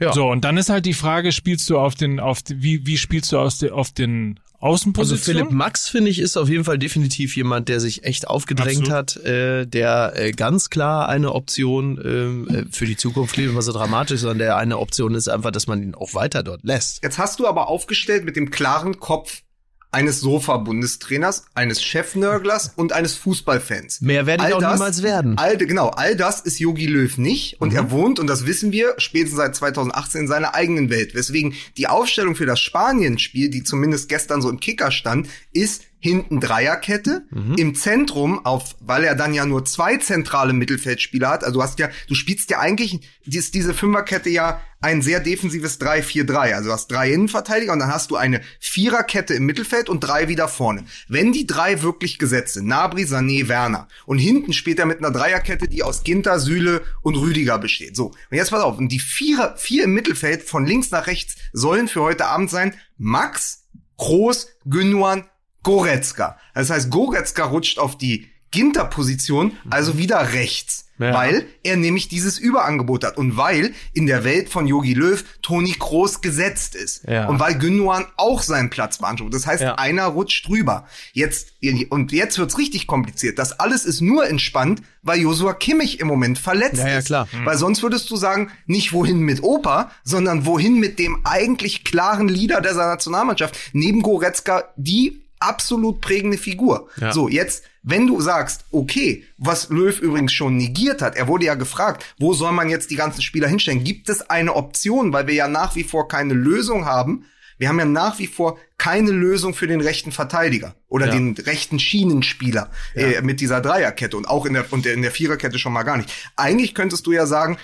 S2: Ja.
S1: So, und dann ist halt die Frage, spielst du auf den, auf die, wie, wie spielst du aus de, auf den
S2: Also
S1: Außenpositionen?
S2: Philipp Max, finde ich, ist auf jeden Fall definitiv jemand, der sich echt aufgedrängt
S1: Absolut.
S2: hat, äh, der äh, ganz klar eine Option ähm, äh, für die Zukunft klingt immer so dramatisch, sondern der eine Option ist einfach, dass man ihn auch weiter dort lässt.
S3: Jetzt hast du aber aufgestellt mit dem klaren Kopf eines Sofa-Bundestrainers, eines Chefnörglers und eines Fußballfans.
S2: Mehr werde ich
S3: All
S2: auch
S3: das-
S2: niemals werden.
S3: All, genau, all das ist Yogi Löw nicht und
S2: Mhm.
S3: er wohnt, und das wissen wir, spätestens seit 2018 in seiner eigenen Welt. Weswegen die Aufstellung für das Spanien-Spiel, die zumindest gestern so im Kicker stand, ist hinten Dreierkette,
S2: Mhm.
S3: im Zentrum auf, weil er dann ja nur zwei zentrale Mittelfeldspieler hat, also du hast ja, du spielst ja eigentlich, ist diese Fünferkette ja ein sehr defensives 3-4-3, also du hast drei Innenverteidiger und dann hast du eine Viererkette im Mittelfeld und drei wieder vorne. Wenn die drei wirklich gesetzt sind, Nabri, Sané, Werner, und hinten spielt er mit einer Dreierkette, die aus Ginter, Süle und Rüdiger besteht. So, und jetzt pass auf, und die Vierer, vier im Mittelfeld von links nach rechts sollen für heute Abend sein Max, Groß, Gündogan, Goretzka. Das heißt, Goretzka rutscht auf die Ginter-Position, also wieder rechts.
S2: Ja.
S3: Weil er nämlich dieses Überangebot hat und weil in der Welt von Yogi Löw Toni Kroos gesetzt ist.
S2: Ja.
S3: Und weil Gündogan auch seinen Platz beansprucht. Das heißt,
S2: Ja.
S3: einer rutscht drüber. Jetzt, und jetzt wird's richtig kompliziert. Das alles ist nur entspannt, weil Josua Kimmich im Moment verletzt
S2: Ja, ja,
S3: ist.
S2: klar.
S3: Weil sonst würdest du sagen, nicht wohin mit Opa, sondern wohin mit dem eigentlich klaren Leader dieser Nationalmannschaft. Neben Goretzka die absolut prägende Figur.
S2: Ja.
S3: So, jetzt, wenn du sagst, okay, was Löw übrigens schon negiert hat, er wurde ja gefragt, wo soll man jetzt die ganzen Spieler hinstellen? Gibt es eine Option, weil wir ja nach wie vor keine Lösung haben? Wir haben ja nach wie vor keine Lösung für den rechten Verteidiger oder
S2: Ja.
S3: den rechten Schienenspieler äh, mit dieser Dreierkette und auch in der, und in der Viererkette schon mal gar nicht. Eigentlich könntest du ja sagen,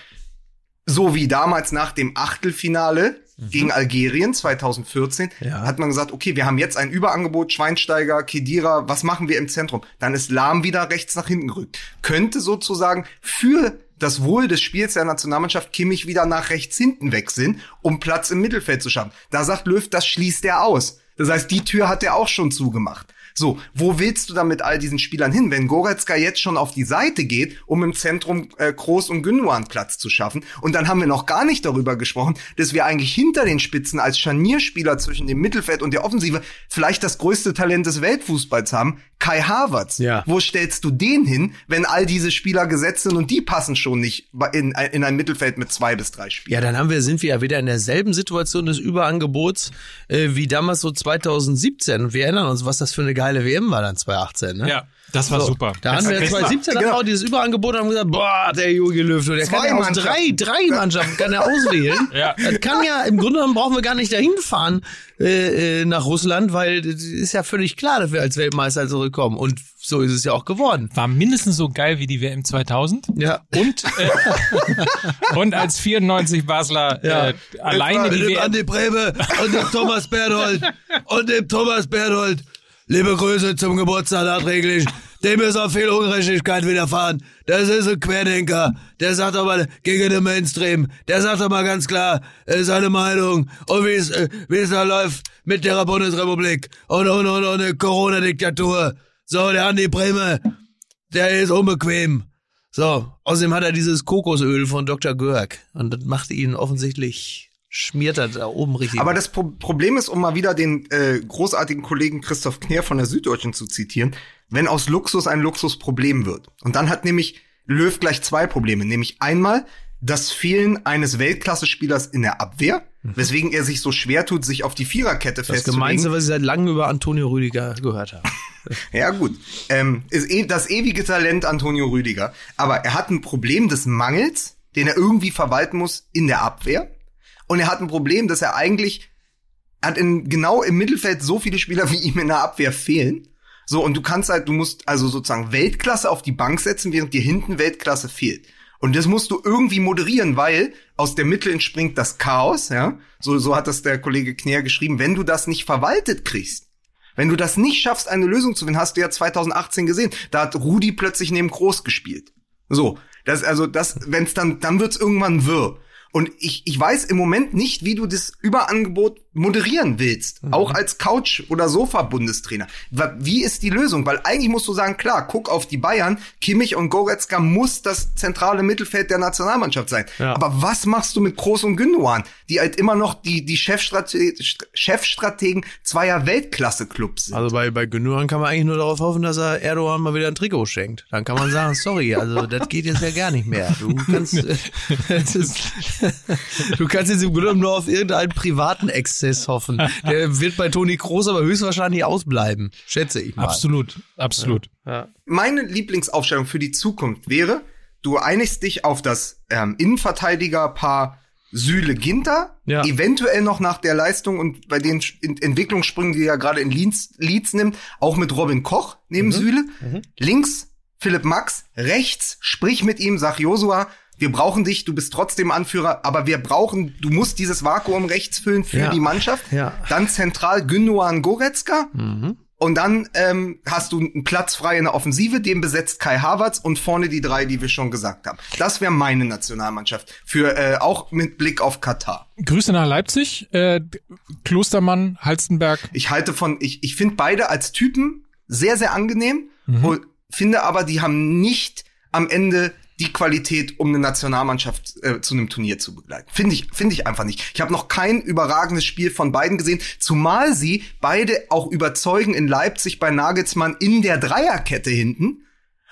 S3: so wie damals nach dem Achtelfinale gegen Algerien 2014
S2: Mhm. Ja.
S3: hat man gesagt, okay, wir haben jetzt ein Überangebot, Schweinsteiger, Kedira, was machen wir im Zentrum? Dann ist Lahm wieder rechts nach hinten gerückt. Könnte sozusagen für das Wohl des Spiels der Nationalmannschaft Kimmich wieder nach rechts hinten wechseln, um Platz im Mittelfeld zu schaffen. Da sagt Löw, das schließt er aus. Das heißt, die Tür hat er auch schon zugemacht. So, wo willst du dann mit all diesen Spielern hin, wenn Goretzka jetzt schon auf die Seite geht, um im Zentrum äh, Kroos und Gündogan Platz zu schaffen? Und dann haben wir noch gar nicht darüber gesprochen, dass wir eigentlich hinter den Spitzen als Scharnierspieler zwischen dem Mittelfeld und der Offensive vielleicht das größte Talent des Weltfußballs haben, Kai Havertz.
S2: Ja.
S3: Wo stellst du den hin, wenn all diese Spieler gesetzt sind und die passen schon nicht in, in ein Mittelfeld mit zwei bis drei Spielern?
S2: Ja, dann haben wir, sind wir ja wieder in derselben Situation des Überangebots äh, wie damals so 2017. Und wir erinnern uns, was das für eine geile WM war dann 2018. Ne?
S1: Ja, das war
S2: So,
S1: super.
S2: Da haben wir
S1: Das-
S2: 2017
S3: Genau.
S2: auch dieses Überangebot und haben gesagt, boah, der Jogi Löw, der kann
S3: Zwei
S2: ja aus drei, drei Mannschaften kann er auswählen.
S1: Ja.
S2: Das kann ja, im Grunde genommen brauchen wir gar nicht dahin fahren äh, äh, nach Russland, weil ist ja völlig klar, dass wir als Weltmeister zurückkommen. Und so ist es ja auch geworden.
S1: war mindestens so geil wie die WM 2000.
S2: Ja.
S1: Und, äh, und als 94 Basler
S2: Ja.
S1: äh, alleine die WM.
S2: Brebe und dem Thomas Berthold und dem Thomas Berthold. Liebe Grüße zum Geburtstag nachträglich. dem ist auch viel Ungerechtigkeit widerfahren. Das ist ein Querdenker. Der sagt aber gegen den Mainstream. Der sagt aber ganz klar äh, seine Meinung und wie es äh, wie es da läuft mit der Bundesrepublik und und und, und eine Corona-Diktatur. So, der Andi Breme, der ist unbequem. So, außerdem hat er dieses Kokosöl von Dr. Görg und das macht ihn offensichtlich schmiert er da oben richtig.
S3: Aber das Pro Problem ist, um mal wieder den äh, großartigen Kollegen Christoph Kner von der Süddeutschen zu zitieren, wenn aus Luxus ein Luxusproblem wird. Und dann hat nämlich Löw gleich zwei Probleme, nämlich einmal das Fehlen eines Weltklasse-Spielers in der Abwehr, weswegen er sich so schwer tut, sich auf die Viererkette
S2: das
S3: festzulegen.
S2: Gemeinste, was ich seit langem über Antonio Rüdiger gehört habe.
S3: Ja, gut. Ähm, ist eh das ewige Talent Antonio Rüdiger. Aber er hat ein Problem des Mangels, den er irgendwie verwalten muss in der Abwehr. Und er hat ein Problem, dass er eigentlich hat in, genau im Mittelfeld so viele Spieler wie ihm in der Abwehr fehlen. So, und du kannst halt, du musst also sozusagen Weltklasse auf die Bank setzen, während dir hinten Weltklasse fehlt. Und das musst du irgendwie moderieren, weil aus der Mitte entspringt das Chaos, ja. So, so hat das der Kollege Kner geschrieben. Wenn du das nicht verwaltet kriegst, wenn du das nicht schaffst, eine Lösung zu finden, hast du ja 2018 gesehen. Da hat Rudi plötzlich neben Groß gespielt. So, das also das, wenn es dann, dann wird's irgendwann wirr. Und ich, ich weiß im Moment nicht, wie du das Überangebot moderieren willst. Auch als Couch- oder Sofa-Bundestrainer. Wie ist die Lösung? Weil eigentlich musst du sagen, klar, guck auf die Bayern. Kimmich und Goretzka muss das zentrale Mittelfeld der Nationalmannschaft sein.
S2: Ja.
S3: Aber was machst du mit Groß und Gündogan, die halt immer noch die, die Chefstrate Chefstrategen zweier Weltklasse-Clubs sind?
S2: Also bei, bei Gündogan kann man eigentlich nur darauf hoffen, dass er Erdogan mal wieder ein Trikot schenkt. Dann kann man sagen, sorry, also das geht jetzt ja gar nicht mehr. Du kannst, äh, das ist, du kannst jetzt im Grunde nur auf irgendeinen privaten Exzess hoffen. Der wird bei Toni Kroos aber höchstwahrscheinlich ausbleiben, schätze ich mal.
S1: Absolut, absolut.
S2: Ja.
S3: meine Lieblingsaufstellung für die Zukunft wäre, du einigst dich auf das ähm, Innenverteidigerpaar Süle Ginter,
S2: Ja.
S3: eventuell noch nach der Leistung und bei den Entwicklungssprüngen, die er gerade in Leeds, Leeds nimmt, auch mit Robin Koch neben Süle. Links Philipp Max, rechts sprich mit ihm, sag Josua, wir brauchen dich, du bist trotzdem Anführer, aber wir brauchen, du musst dieses Vakuum rechts füllen für
S2: Ja.
S3: die Mannschaft.
S2: Ja.
S3: Dann zentral Gündogan Goretzka. Und dann ähm, hast du einen Platz frei in der Offensive, den besetzt Kai Havertz und vorne die drei, die wir schon gesagt haben. Das wäre meine Nationalmannschaft. Für äh, auch mit Blick auf Katar.
S1: Grüße nach Leipzig, äh, Klostermann, Halstenberg.
S3: Ich halte von, ich, ich finde beide als Typen sehr, sehr angenehm und finde aber, die haben nicht am Ende die Qualität, um eine Nationalmannschaft äh, zu einem Turnier zu begleiten. Finde ich, finde ich einfach nicht. Ich habe noch kein überragendes Spiel von beiden gesehen, zumal sie beide auch überzeugen in Leipzig bei Nagelsmann in der Dreierkette hinten.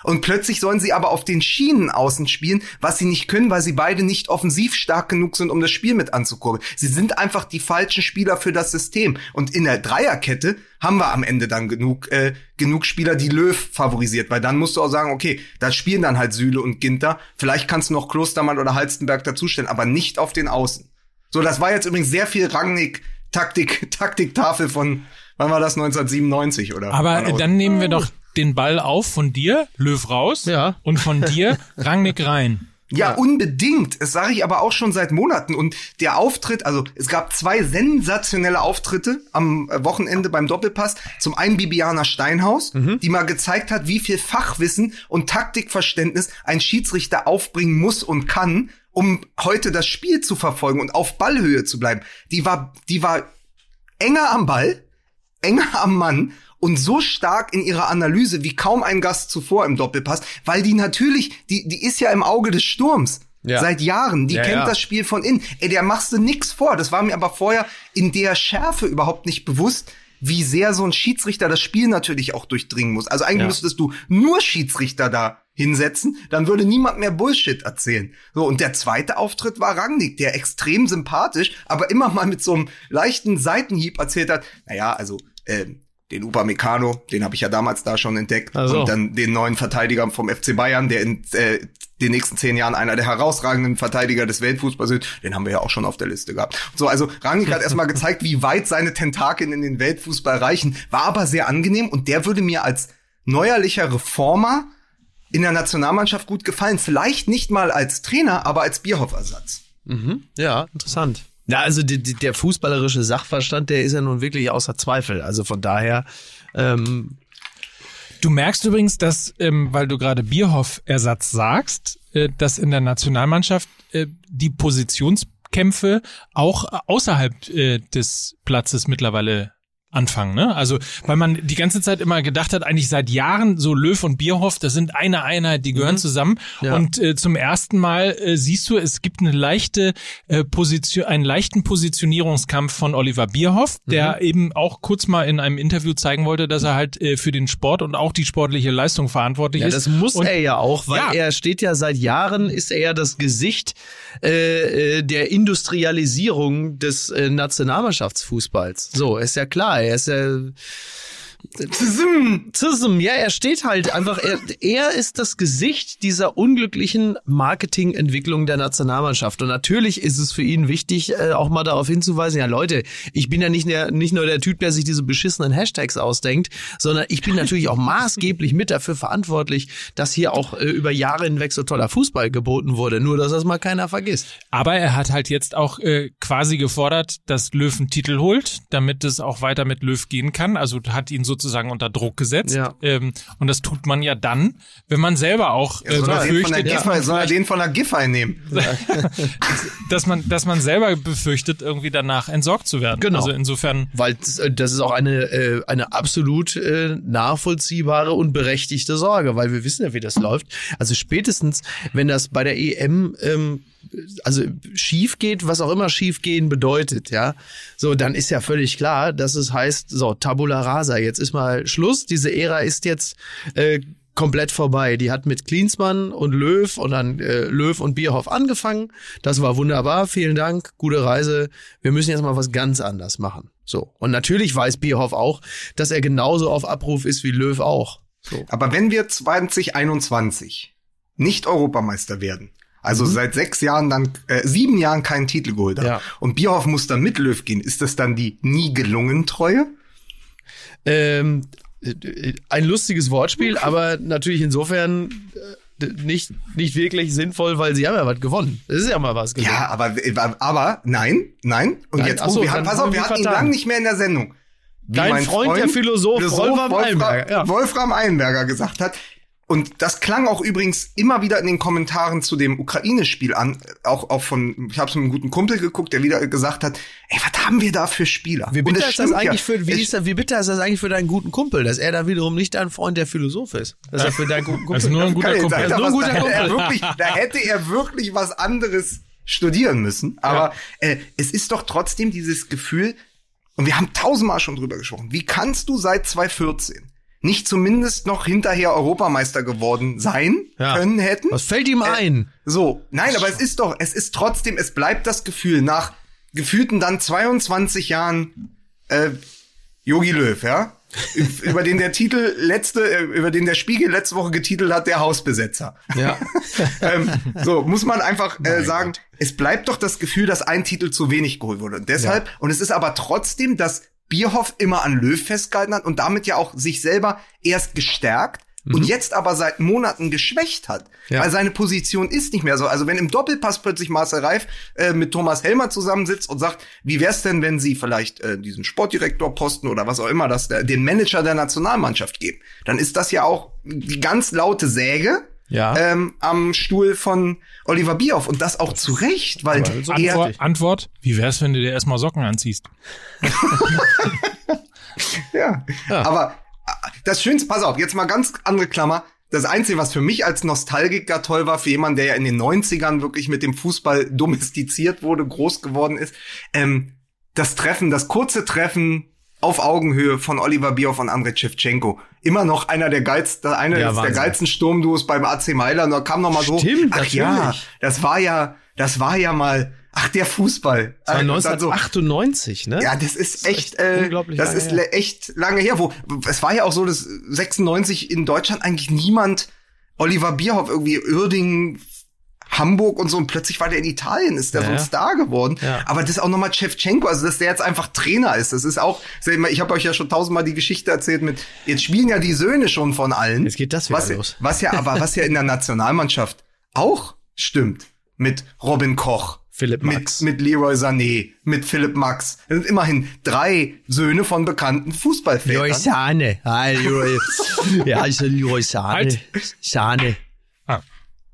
S3: Und plötzlich sollen sie aber auf den Schienen außen spielen, was sie nicht können, weil sie beide nicht offensiv stark genug sind, um das Spiel mit anzukurbeln. Sie sind einfach die falschen Spieler für das System. Und in der Dreierkette haben wir am Ende dann genug, äh, genug Spieler, die Löw favorisiert, weil dann musst du auch sagen, okay, da spielen dann halt Süle und Ginter. Vielleicht kannst du noch Klostermann oder Halstenberg dazustellen, aber nicht auf den Außen. So, das war jetzt übrigens sehr viel Rangnick Taktik, Taktiktafel von, wann war das, 1997 oder?
S1: Aber dann nehmen wir doch den Ball auf von dir, Löw raus,
S2: Ja.
S1: und von dir, Rangnick rein.
S3: Ja, unbedingt. Das sage ich aber auch schon seit Monaten. Und der Auftritt, also es gab zwei sensationelle Auftritte am äh, Wochenende beim Doppelpass. Zum einen Bibiana Steinhaus, die mal gezeigt hat, wie viel Fachwissen und Taktikverständnis ein Schiedsrichter aufbringen muss und kann, um heute das Spiel zu verfolgen und auf Ballhöhe zu bleiben. Die war, die war enger am Ball, enger am Mann und so stark in ihrer Analyse wie kaum ein Gast zuvor im Doppelpass, weil die natürlich, die, die ist ja im Auge des Sturms.
S2: Ja.
S3: Seit Jahren, die
S2: Ja,
S3: kennt
S2: ja.
S3: das Spiel von innen. Ey, der machst du nix vor. Das war mir aber vorher in der Schärfe überhaupt nicht bewusst, wie sehr so ein Schiedsrichter das Spiel natürlich auch durchdringen muss. Also eigentlich müsstest du nur Schiedsrichter da hinsetzen, dann würde niemand mehr Bullshit erzählen. So, und der zweite Auftritt war Rangnick, der extrem sympathisch, aber immer mal mit so einem leichten Seitenhieb erzählt hat, naja, also, ähm, den Upamecano, den habe ich ja damals da schon entdeckt.
S2: Ach so.
S3: Und dann den neuen Verteidiger vom FC Bayern, der in äh, den nächsten zehn Jahren einer der herausragenden Verteidiger des Weltfußballs ist. Den haben wir ja auch schon auf der Liste gehabt. So, also Rangnick hat erstmal gezeigt, wie weit seine Tentakeln in den Weltfußball reichen. War aber sehr angenehm und der würde mir als neuerlicher Reformer in der Nationalmannschaft gut gefallen. Vielleicht nicht mal als Trainer, aber als Bierhoff-Ersatz.
S2: Ja, interessant. Ja, also die, die, der fußballerische Sachverstand, der ist ja nun wirklich außer Zweifel. Also von daher, ähm,
S1: Du merkst übrigens, dass, ähm, weil du gerade Bierhoff-Ersatz sagst, äh, dass in der Nationalmannschaft äh, die Positionskämpfe auch außerhalb äh, des Platzes mittlerweile anfangen, ne? Also, weil man die ganze Zeit immer gedacht hat, eigentlich seit Jahren so Löw und Bierhoff, das sind eine Einheit, die gehören zusammen.
S2: Ja.
S1: Und äh, zum ersten Mal äh, siehst du, es gibt eine leichte äh, Position, einen leichten Positionierungskampf von Oliver Bierhoff, der eben auch kurz mal in einem Interview zeigen wollte, dass er halt äh, für den Sport und auch die sportliche Leistung verantwortlich
S2: Ja,
S1: ist.
S2: das muss
S1: und,
S2: er ja auch, weil
S1: Ja.
S2: er steht ja seit Jahren, ist er ja das Gesicht äh, äh, der Industrialisierung des äh, Nationalmannschaftsfußballs. So, ist ja klar, Så... ja Zism, ja, er steht halt einfach, er, er ist das Gesicht dieser unglücklichen Marketingentwicklung der Nationalmannschaft. Und natürlich ist es für ihn wichtig, äh, auch mal darauf hinzuweisen, ja Leute, ich bin ja nicht, der, nicht nur der Typ, der sich diese beschissenen Hashtags ausdenkt, sondern ich bin natürlich auch maßgeblich mit dafür verantwortlich, dass hier auch äh, über Jahre hinweg so toller Fußball geboten wurde. Nur, dass das mal keiner vergisst.
S1: Aber er hat halt jetzt auch äh, quasi gefordert, dass Löw einen Titel holt, damit es auch weiter mit Löw gehen kann. Also hat ihn sozusagen unter Druck gesetzt.
S2: Ja.
S1: Ähm, und das tut man ja dann, wenn man selber auch äh,
S3: soll, er den von der
S1: befürchtet, dass
S3: Giffey, er den von der Giffey nehmen?
S1: dass man, dass man selber befürchtet, irgendwie danach entsorgt zu werden.
S2: Genau.
S1: Also insofern.
S2: Weil das, äh, das ist auch eine, äh, eine absolut äh, nachvollziehbare und berechtigte Sorge, weil wir wissen ja, wie das läuft. Also spätestens, wenn das bei der EM ähm, also schief geht, was auch immer schief gehen bedeutet, ja, so, dann ist ja völlig klar, dass es heißt, so, Tabula Rasa, jetzt ist mal Schluss, diese Ära ist jetzt äh, komplett vorbei. Die hat mit Klinsmann und Löw und dann äh, Löw und Bierhoff angefangen. Das war wunderbar, vielen Dank, gute Reise. Wir müssen jetzt mal was ganz anders machen. So. Und natürlich weiß Bierhoff auch, dass er genauso auf Abruf ist wie Löw auch. So.
S3: Aber wenn wir 2021 nicht Europameister werden, also seit sechs Jahren dann, äh, sieben Jahren keinen Titel geholt haben,
S2: Ja.
S3: und Bierhoff muss dann mit Löw gehen, ist das dann die nie gelungen Treue?
S2: Ähm, äh, ein lustiges Wortspiel, aber natürlich insofern äh, nicht, nicht wirklich sinnvoll, weil sie haben ja was gewonnen. Das ist ja mal was gewonnen.
S3: Ja, aber, aber nein, nein. Und
S2: Nein,
S3: jetzt,
S2: so,
S3: oh, wir
S2: dann
S3: pass
S2: haben
S3: auf,
S2: wir
S3: hatten ihn
S2: vertan.
S3: lang nicht mehr in der Sendung. Wie
S2: Dein
S3: mein
S2: Freund, der Philosoph Wolfram Eilenberger, ja.
S3: Wolfram Eilenberger gesagt hat. Und das klang auch übrigens immer wieder in den Kommentaren zu dem Ukraine-Spiel an, auch, auch von, ich habe es mit einem guten Kumpel geguckt, der wieder gesagt hat, ey, was haben wir da für Spieler?
S2: Wie bitter ist das eigentlich
S3: ja.
S2: für, wie, ist das, wie bitter ist das eigentlich für deinen guten Kumpel, dass er da wiederum nicht dein Freund der Philosoph ist? Dass er für deinen guten Kumpel
S1: Also nur ein guter Kumpel.
S3: sagen,
S2: nur ein guter
S3: da, hätte er
S2: Kumpel.
S3: wirklich, da hätte er wirklich was anderes studieren müssen. Aber äh, es ist doch trotzdem dieses Gefühl, und wir haben tausendmal schon drüber gesprochen, wie kannst du seit 2014 nicht zumindest noch hinterher Europameister geworden sein
S2: Ja.
S3: können hätten?
S2: Was fällt ihm ein?
S3: So, nein, aber es ist doch, es ist trotzdem, es bleibt das Gefühl nach gefühlten dann 22 Jahren äh, Yogi Löw, ja, über den der Titel letzte, äh, über den der Spiegel letzte Woche getitelt hat, der Hausbesetzer.
S2: Ja.
S3: ähm, so muss man einfach äh, sagen, es bleibt doch das Gefühl, dass ein Titel zu wenig geholt wurde. Und deshalb, und es ist aber trotzdem, dass Bierhoff immer an Löw festgehalten hat und damit ja auch sich selber erst gestärkt und jetzt aber seit Monaten geschwächt hat.
S2: Ja.
S3: Weil seine Position ist nicht mehr so. Also wenn im Doppelpass plötzlich Marcel Reif äh, mit Thomas Helmer zusammensitzt und sagt, wie wär's denn, wenn sie vielleicht äh, diesen Sportdirektorposten oder was auch immer, das der, den Manager der Nationalmannschaft geben, dann ist das ja auch die ganz laute Säge,
S2: Ja.
S3: ähm, am Stuhl von Oliver Bierhoff und das auch zu Recht, weil
S2: so
S3: er,
S1: Antwort, Antwort, wie wär's, wenn du dir erstmal Socken anziehst?
S3: ja. aber äh, das Schönste, pass auf, jetzt mal ganz andere Klammer. Das Einzige, was für mich als Nostalgiker toll war, für jemanden, der ja in den 90ern wirklich mit dem Fußball domestiziert wurde, groß geworden ist, ähm, das Treffen, das kurze Treffen auf Augenhöhe von Oliver Bierhoff und Andrei Shevchenko. Immer noch einer der geilsten, einer
S2: Ja,
S3: der geilsten Sturmduos beim AC Mailand. Da kam noch mal so,
S2: Stimmt,
S3: ach ja,
S2: natürlich.
S3: das war ja, das war ja mal, ach der Fußball.
S2: Das war
S3: Äh, und dann so,
S2: 1998, ne?
S3: ja, das ist
S2: ist
S3: echt,
S2: echt
S3: äh,
S2: unglaublich
S3: das
S2: lange
S3: ist
S2: her.
S3: echt lange her. Wo es war ja auch so, dass 96 in Deutschland eigentlich niemand Oliver Bierhoff irgendwie Uerdingen, Hamburg und so und plötzlich war der in Italien, ist der
S2: Ja,
S3: so ein. Star geworden.
S2: Ja.
S3: Aber das ist auch nochmal Shevchenko, also dass der jetzt einfach Trainer ist. Das ist auch, ich habe euch ja schon tausendmal die Geschichte erzählt mit, jetzt spielen ja die Söhne schon von allen.
S2: Jetzt geht das wieder
S3: was,
S2: los.
S3: Was ja, aber was ja in der Nationalmannschaft auch stimmt mit Robin Koch.
S2: Philipp
S3: mit,
S2: Max.
S3: mit Leroy Sané, mit Philipp Max. Das sind immerhin drei Söhne von bekannten
S2: Leroy
S3: Fußballvätern.
S2: Sahne. Ah, Leroy. ja, ist Leroy Sahne.
S1: Halt.
S2: Sahne.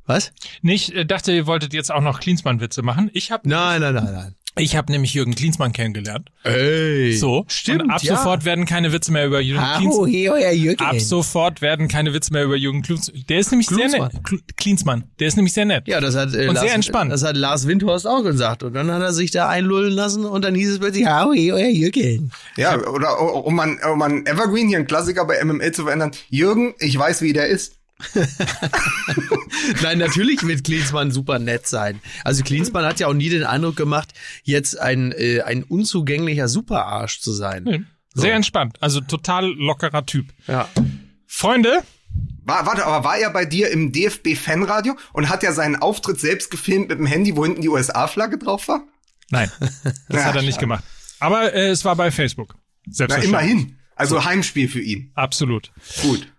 S2: Was?
S1: Nicht, äh, dachte, ihr wolltet jetzt auch noch Klinsmann-Witze machen. Ich habe
S2: Nein, nein, nein, nein.
S1: ich hab nämlich Jürgen Klinsmann kennengelernt.
S2: Ey.
S1: So.
S2: Stimmt,
S1: Und ab
S2: ja.
S1: sofort werden keine Witze mehr über Jürgen Klinsmann.
S2: hier, euer Jürgen.
S1: Ab sofort werden keine Witze mehr über Jürgen Klinsmann. Der ist nämlich sehr
S2: Klinsmann.
S1: nett. Kl- Klinsmann. Der ist nämlich sehr nett.
S2: Ja, das hat, äh,
S1: Und
S2: Lars,
S1: sehr entspannt.
S2: Das hat Lars Windhorst auch gesagt. Und dann hat er sich da einlullen lassen und dann hieß es plötzlich, hier, euer Jürgen.
S3: Ja, oder um man, um man Evergreen hier ein Klassiker bei MML zu verändern. Jürgen, ich weiß, wie der ist.
S2: Nein, natürlich wird Klinsmann super nett sein. Also Klinsmann hat ja auch nie den Eindruck gemacht, jetzt ein, äh, ein unzugänglicher Superarsch zu sein.
S1: Nee. Sehr entspannt. Also total lockerer Typ.
S2: Ja.
S1: Freunde,
S3: War, warte, aber war er bei dir im DFB-Fanradio und hat er seinen Auftritt selbst gefilmt mit dem Handy, wo hinten die USA-Flagge drauf war?
S1: nein, das hat er nicht gemacht. Aber äh, es war bei Facebook.
S3: Na,
S1: Selbstverständlich.
S3: immerhin. Also Heimspiel für ihn.
S1: Absolut.
S3: Gut.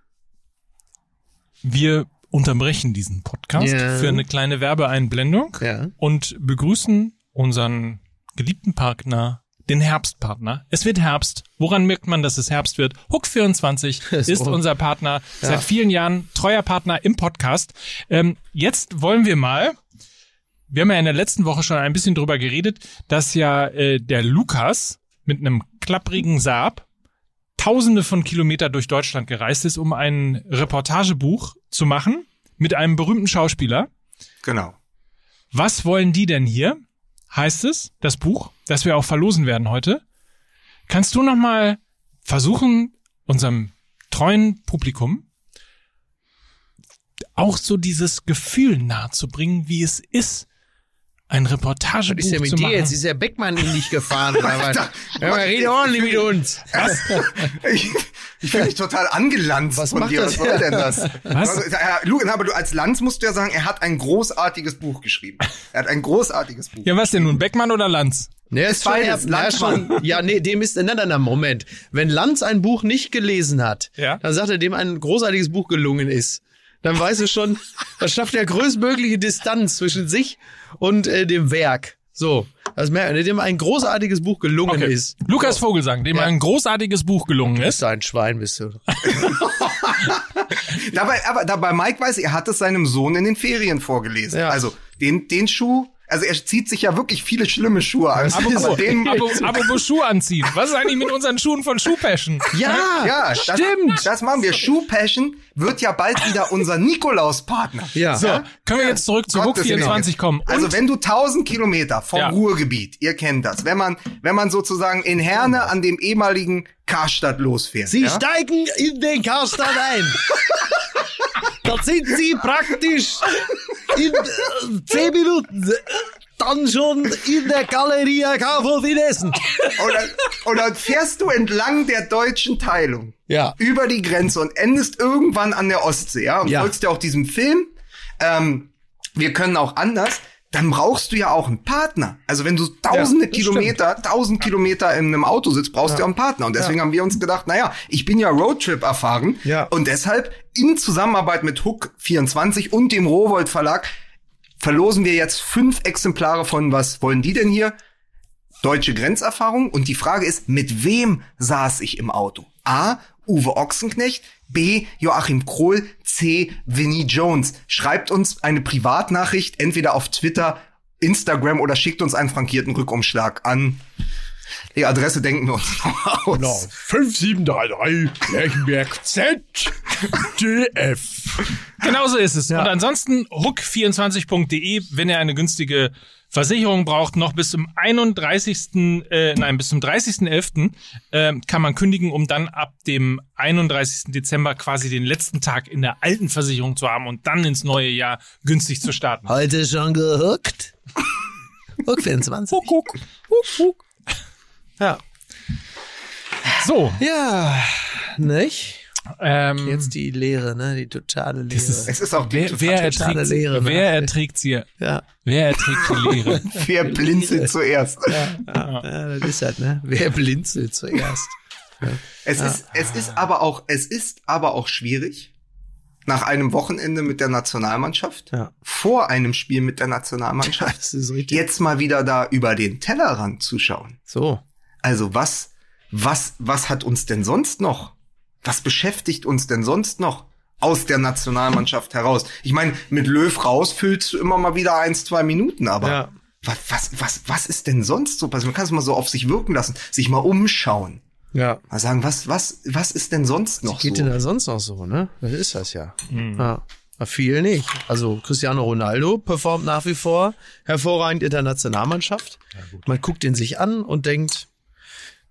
S1: Wir unterbrechen diesen Podcast
S2: Ja.
S1: für eine kleine Werbeeinblendung
S2: Ja.
S1: und begrüßen unseren geliebten Partner, den Herbstpartner. Es wird Herbst. Woran merkt man, dass es Herbst wird? Hook24 ist
S2: So.
S1: unser Partner, seit vielen Jahren treuer Partner im Podcast. Ähm, jetzt wollen wir mal, wir haben ja in der letzten Woche schon ein bisschen drüber geredet, dass ja äh, der Lukas mit einem klapprigen Saab Tausende von Kilometer durch Deutschland gereist ist, um ein Reportagebuch zu machen mit einem berühmten Schauspieler.
S3: Genau.
S1: Was wollen die denn hier? Heißt es, das Buch, das wir auch verlosen werden heute. Kannst du noch mal versuchen, unserem treuen Publikum auch so dieses Gefühl nahezubringen, wie es ist, ein Reportagebuch
S2: Was ist denn
S1: zu
S2: mit dir
S1: machen?
S2: jetzt? Ist der Beckmann in dich gefahren oder was? Ja, aber rede ordentlich mit uns.
S3: Ich, ich fühle mich total angelanzt
S2: Was
S3: von
S2: macht
S3: dir.
S2: das?
S3: Was soll denn das?
S1: Was?
S3: Also, ja, Lu, aber du als Lanz musst du ja sagen, er hat ein großartiges Buch geschrieben. Er hat ein großartiges Buch.
S1: Ja, was denn nun, Beckmann oder Lanz?
S2: Ne, ist schon,
S3: beides.
S2: ja,
S3: Lanz
S2: schon, ja, nee, dem ist, nein, nein, nein, Moment. Wenn Lanz ein Buch nicht gelesen hat,
S1: Ja.
S2: dann sagt er, dem ein großartiges Buch gelungen ist. Dann weiß er schon, das schafft er größtmögliche Distanz zwischen sich und äh, dem Werk. So, das merkt er, dem ein großartiges Buch gelungen
S1: Okay.
S2: ist.
S1: Lukas Vogelsang, dem
S2: Ja.
S1: ein großartiges Buch gelungen
S2: Bist
S1: ist.
S2: du ein Schwein, bist du.
S3: Dabei, aber dabei Mike weiß, er hat es seinem Sohn in den Ferien vorgelesen.
S2: Ja.
S3: Also den, den Schuh, also er zieht sich ja wirklich viele schlimme Schuhe an. Aber den,
S1: apropos, apropos Schuh anziehen. Was ist eigentlich mit unseren Schuhen von Schuhpassion?
S2: Ja,
S3: ja, das,
S2: stimmt.
S3: Das machen wir. Schuh Passion wird ja bald wieder unser Nikolaus-Partner.
S2: Ja.
S1: So, können wir jetzt zurück zu Hook
S3: Gottes
S1: 24
S3: Willen.
S1: kommen. Und
S3: Also wenn du 1000 Kilometer vom
S1: Ja.
S3: Ruhrgebiet, ihr kennt das, wenn man, wenn man sozusagen in Herne an dem ehemaligen Karstadt losfährt.
S2: Sie
S3: ja?
S2: steigen in den Karstadt ein. da sind Sie praktisch in äh, zehn Minuten äh, dann schon in der Galeria Kaufhof in Essen.
S3: Und dann, und dann fährst du entlang der deutschen Teilung.
S2: Ja.
S3: Über die Grenze und endest irgendwann an der Ostsee, ja. Und
S2: Ja.
S3: folgst ja auch diesem Film. Ähm, wir können auch anders. Dann brauchst du ja auch einen Partner. Also wenn du tausende
S2: das
S3: Kilometer, tausend Kilometer in einem Auto sitzt, brauchst du ja einen Partner. Und deswegen haben wir uns gedacht, naja, ich bin ja Roadtrip erfahren.
S2: Ja.
S3: Und deshalb in Zusammenarbeit mit Hook 24 und dem Rowold Verlag verlosen wir jetzt fünf Exemplare von was wollen die denn hier? Deutsche Grenzerfahrung. Und die Frage ist, mit wem saß ich im Auto? A. Uwe Ochsenknecht. B. Joachim Krohl. C. Vinnie Jones. Schreibt uns eine Privatnachricht, entweder auf Twitter, Instagram oder schickt uns einen frankierten Rückumschlag an. Die Adresse denken wir uns noch aus.
S2: Genau. 5733 Lerchenberg Z DF.
S1: Genauso ist es. Und ansonsten hook24.de, wenn ihr eine günstige Versicherung braucht, noch bis zum 31. Äh, nein, bis zum 30.11. Äh, kann man kündigen, um dann ab dem 31. Dezember quasi den letzten Tag in der alten Versicherung zu haben und dann ins neue Jahr günstig zu starten.
S2: Heute schon gehuckt. Hook 24.
S1: Huck, huck, huck, huck.
S2: Ja.
S1: So,
S2: Ja, nicht?
S1: Ähm,
S2: Jetzt die Lehre, ne? Die totale Lehre.
S1: ist-
S3: Es ist auch die
S1: wer, wer,
S2: totale
S1: erträgt,
S2: Leere, ne?
S1: wer erträgt sie?
S2: ja.
S1: Wer erträgt die Lehre?
S3: Wer blinzelt zuerst?
S2: ja, das ist halt, ne? Wer blinzelt zuerst?
S3: Es ist, es ist aber auch, es ist aber auch schwierig. nach einem Wochenende mit der Nationalmannschaft,
S2: Ja.
S3: vor einem Spiel mit der Nationalmannschaft,
S2: Das ist richtig.
S3: jetzt mal wieder da über den Tellerrand zu schauen.
S2: So.
S3: Also was, was, was hat uns denn sonst noch? Was beschäftigt uns denn sonst noch aus der Nationalmannschaft heraus? Ich meine, mit Löw raus füllst du immer mal wieder eins, zwei Minuten, aber
S2: Ja.
S3: was, was, was, was ist denn sonst so passiert? Man kann es mal so auf sich wirken lassen, sich mal umschauen.
S2: Ja.
S3: Mal sagen, was, was, was ist denn sonst noch
S2: Was geht
S3: so?
S2: denn da sonst noch so, ne? Das ist das ja. ja. Na, Viel nicht. Also Cristiano Ronaldo performt nach wie vor hervorragend in der Nationalmannschaft. Man guckt ihn sich an und denkt,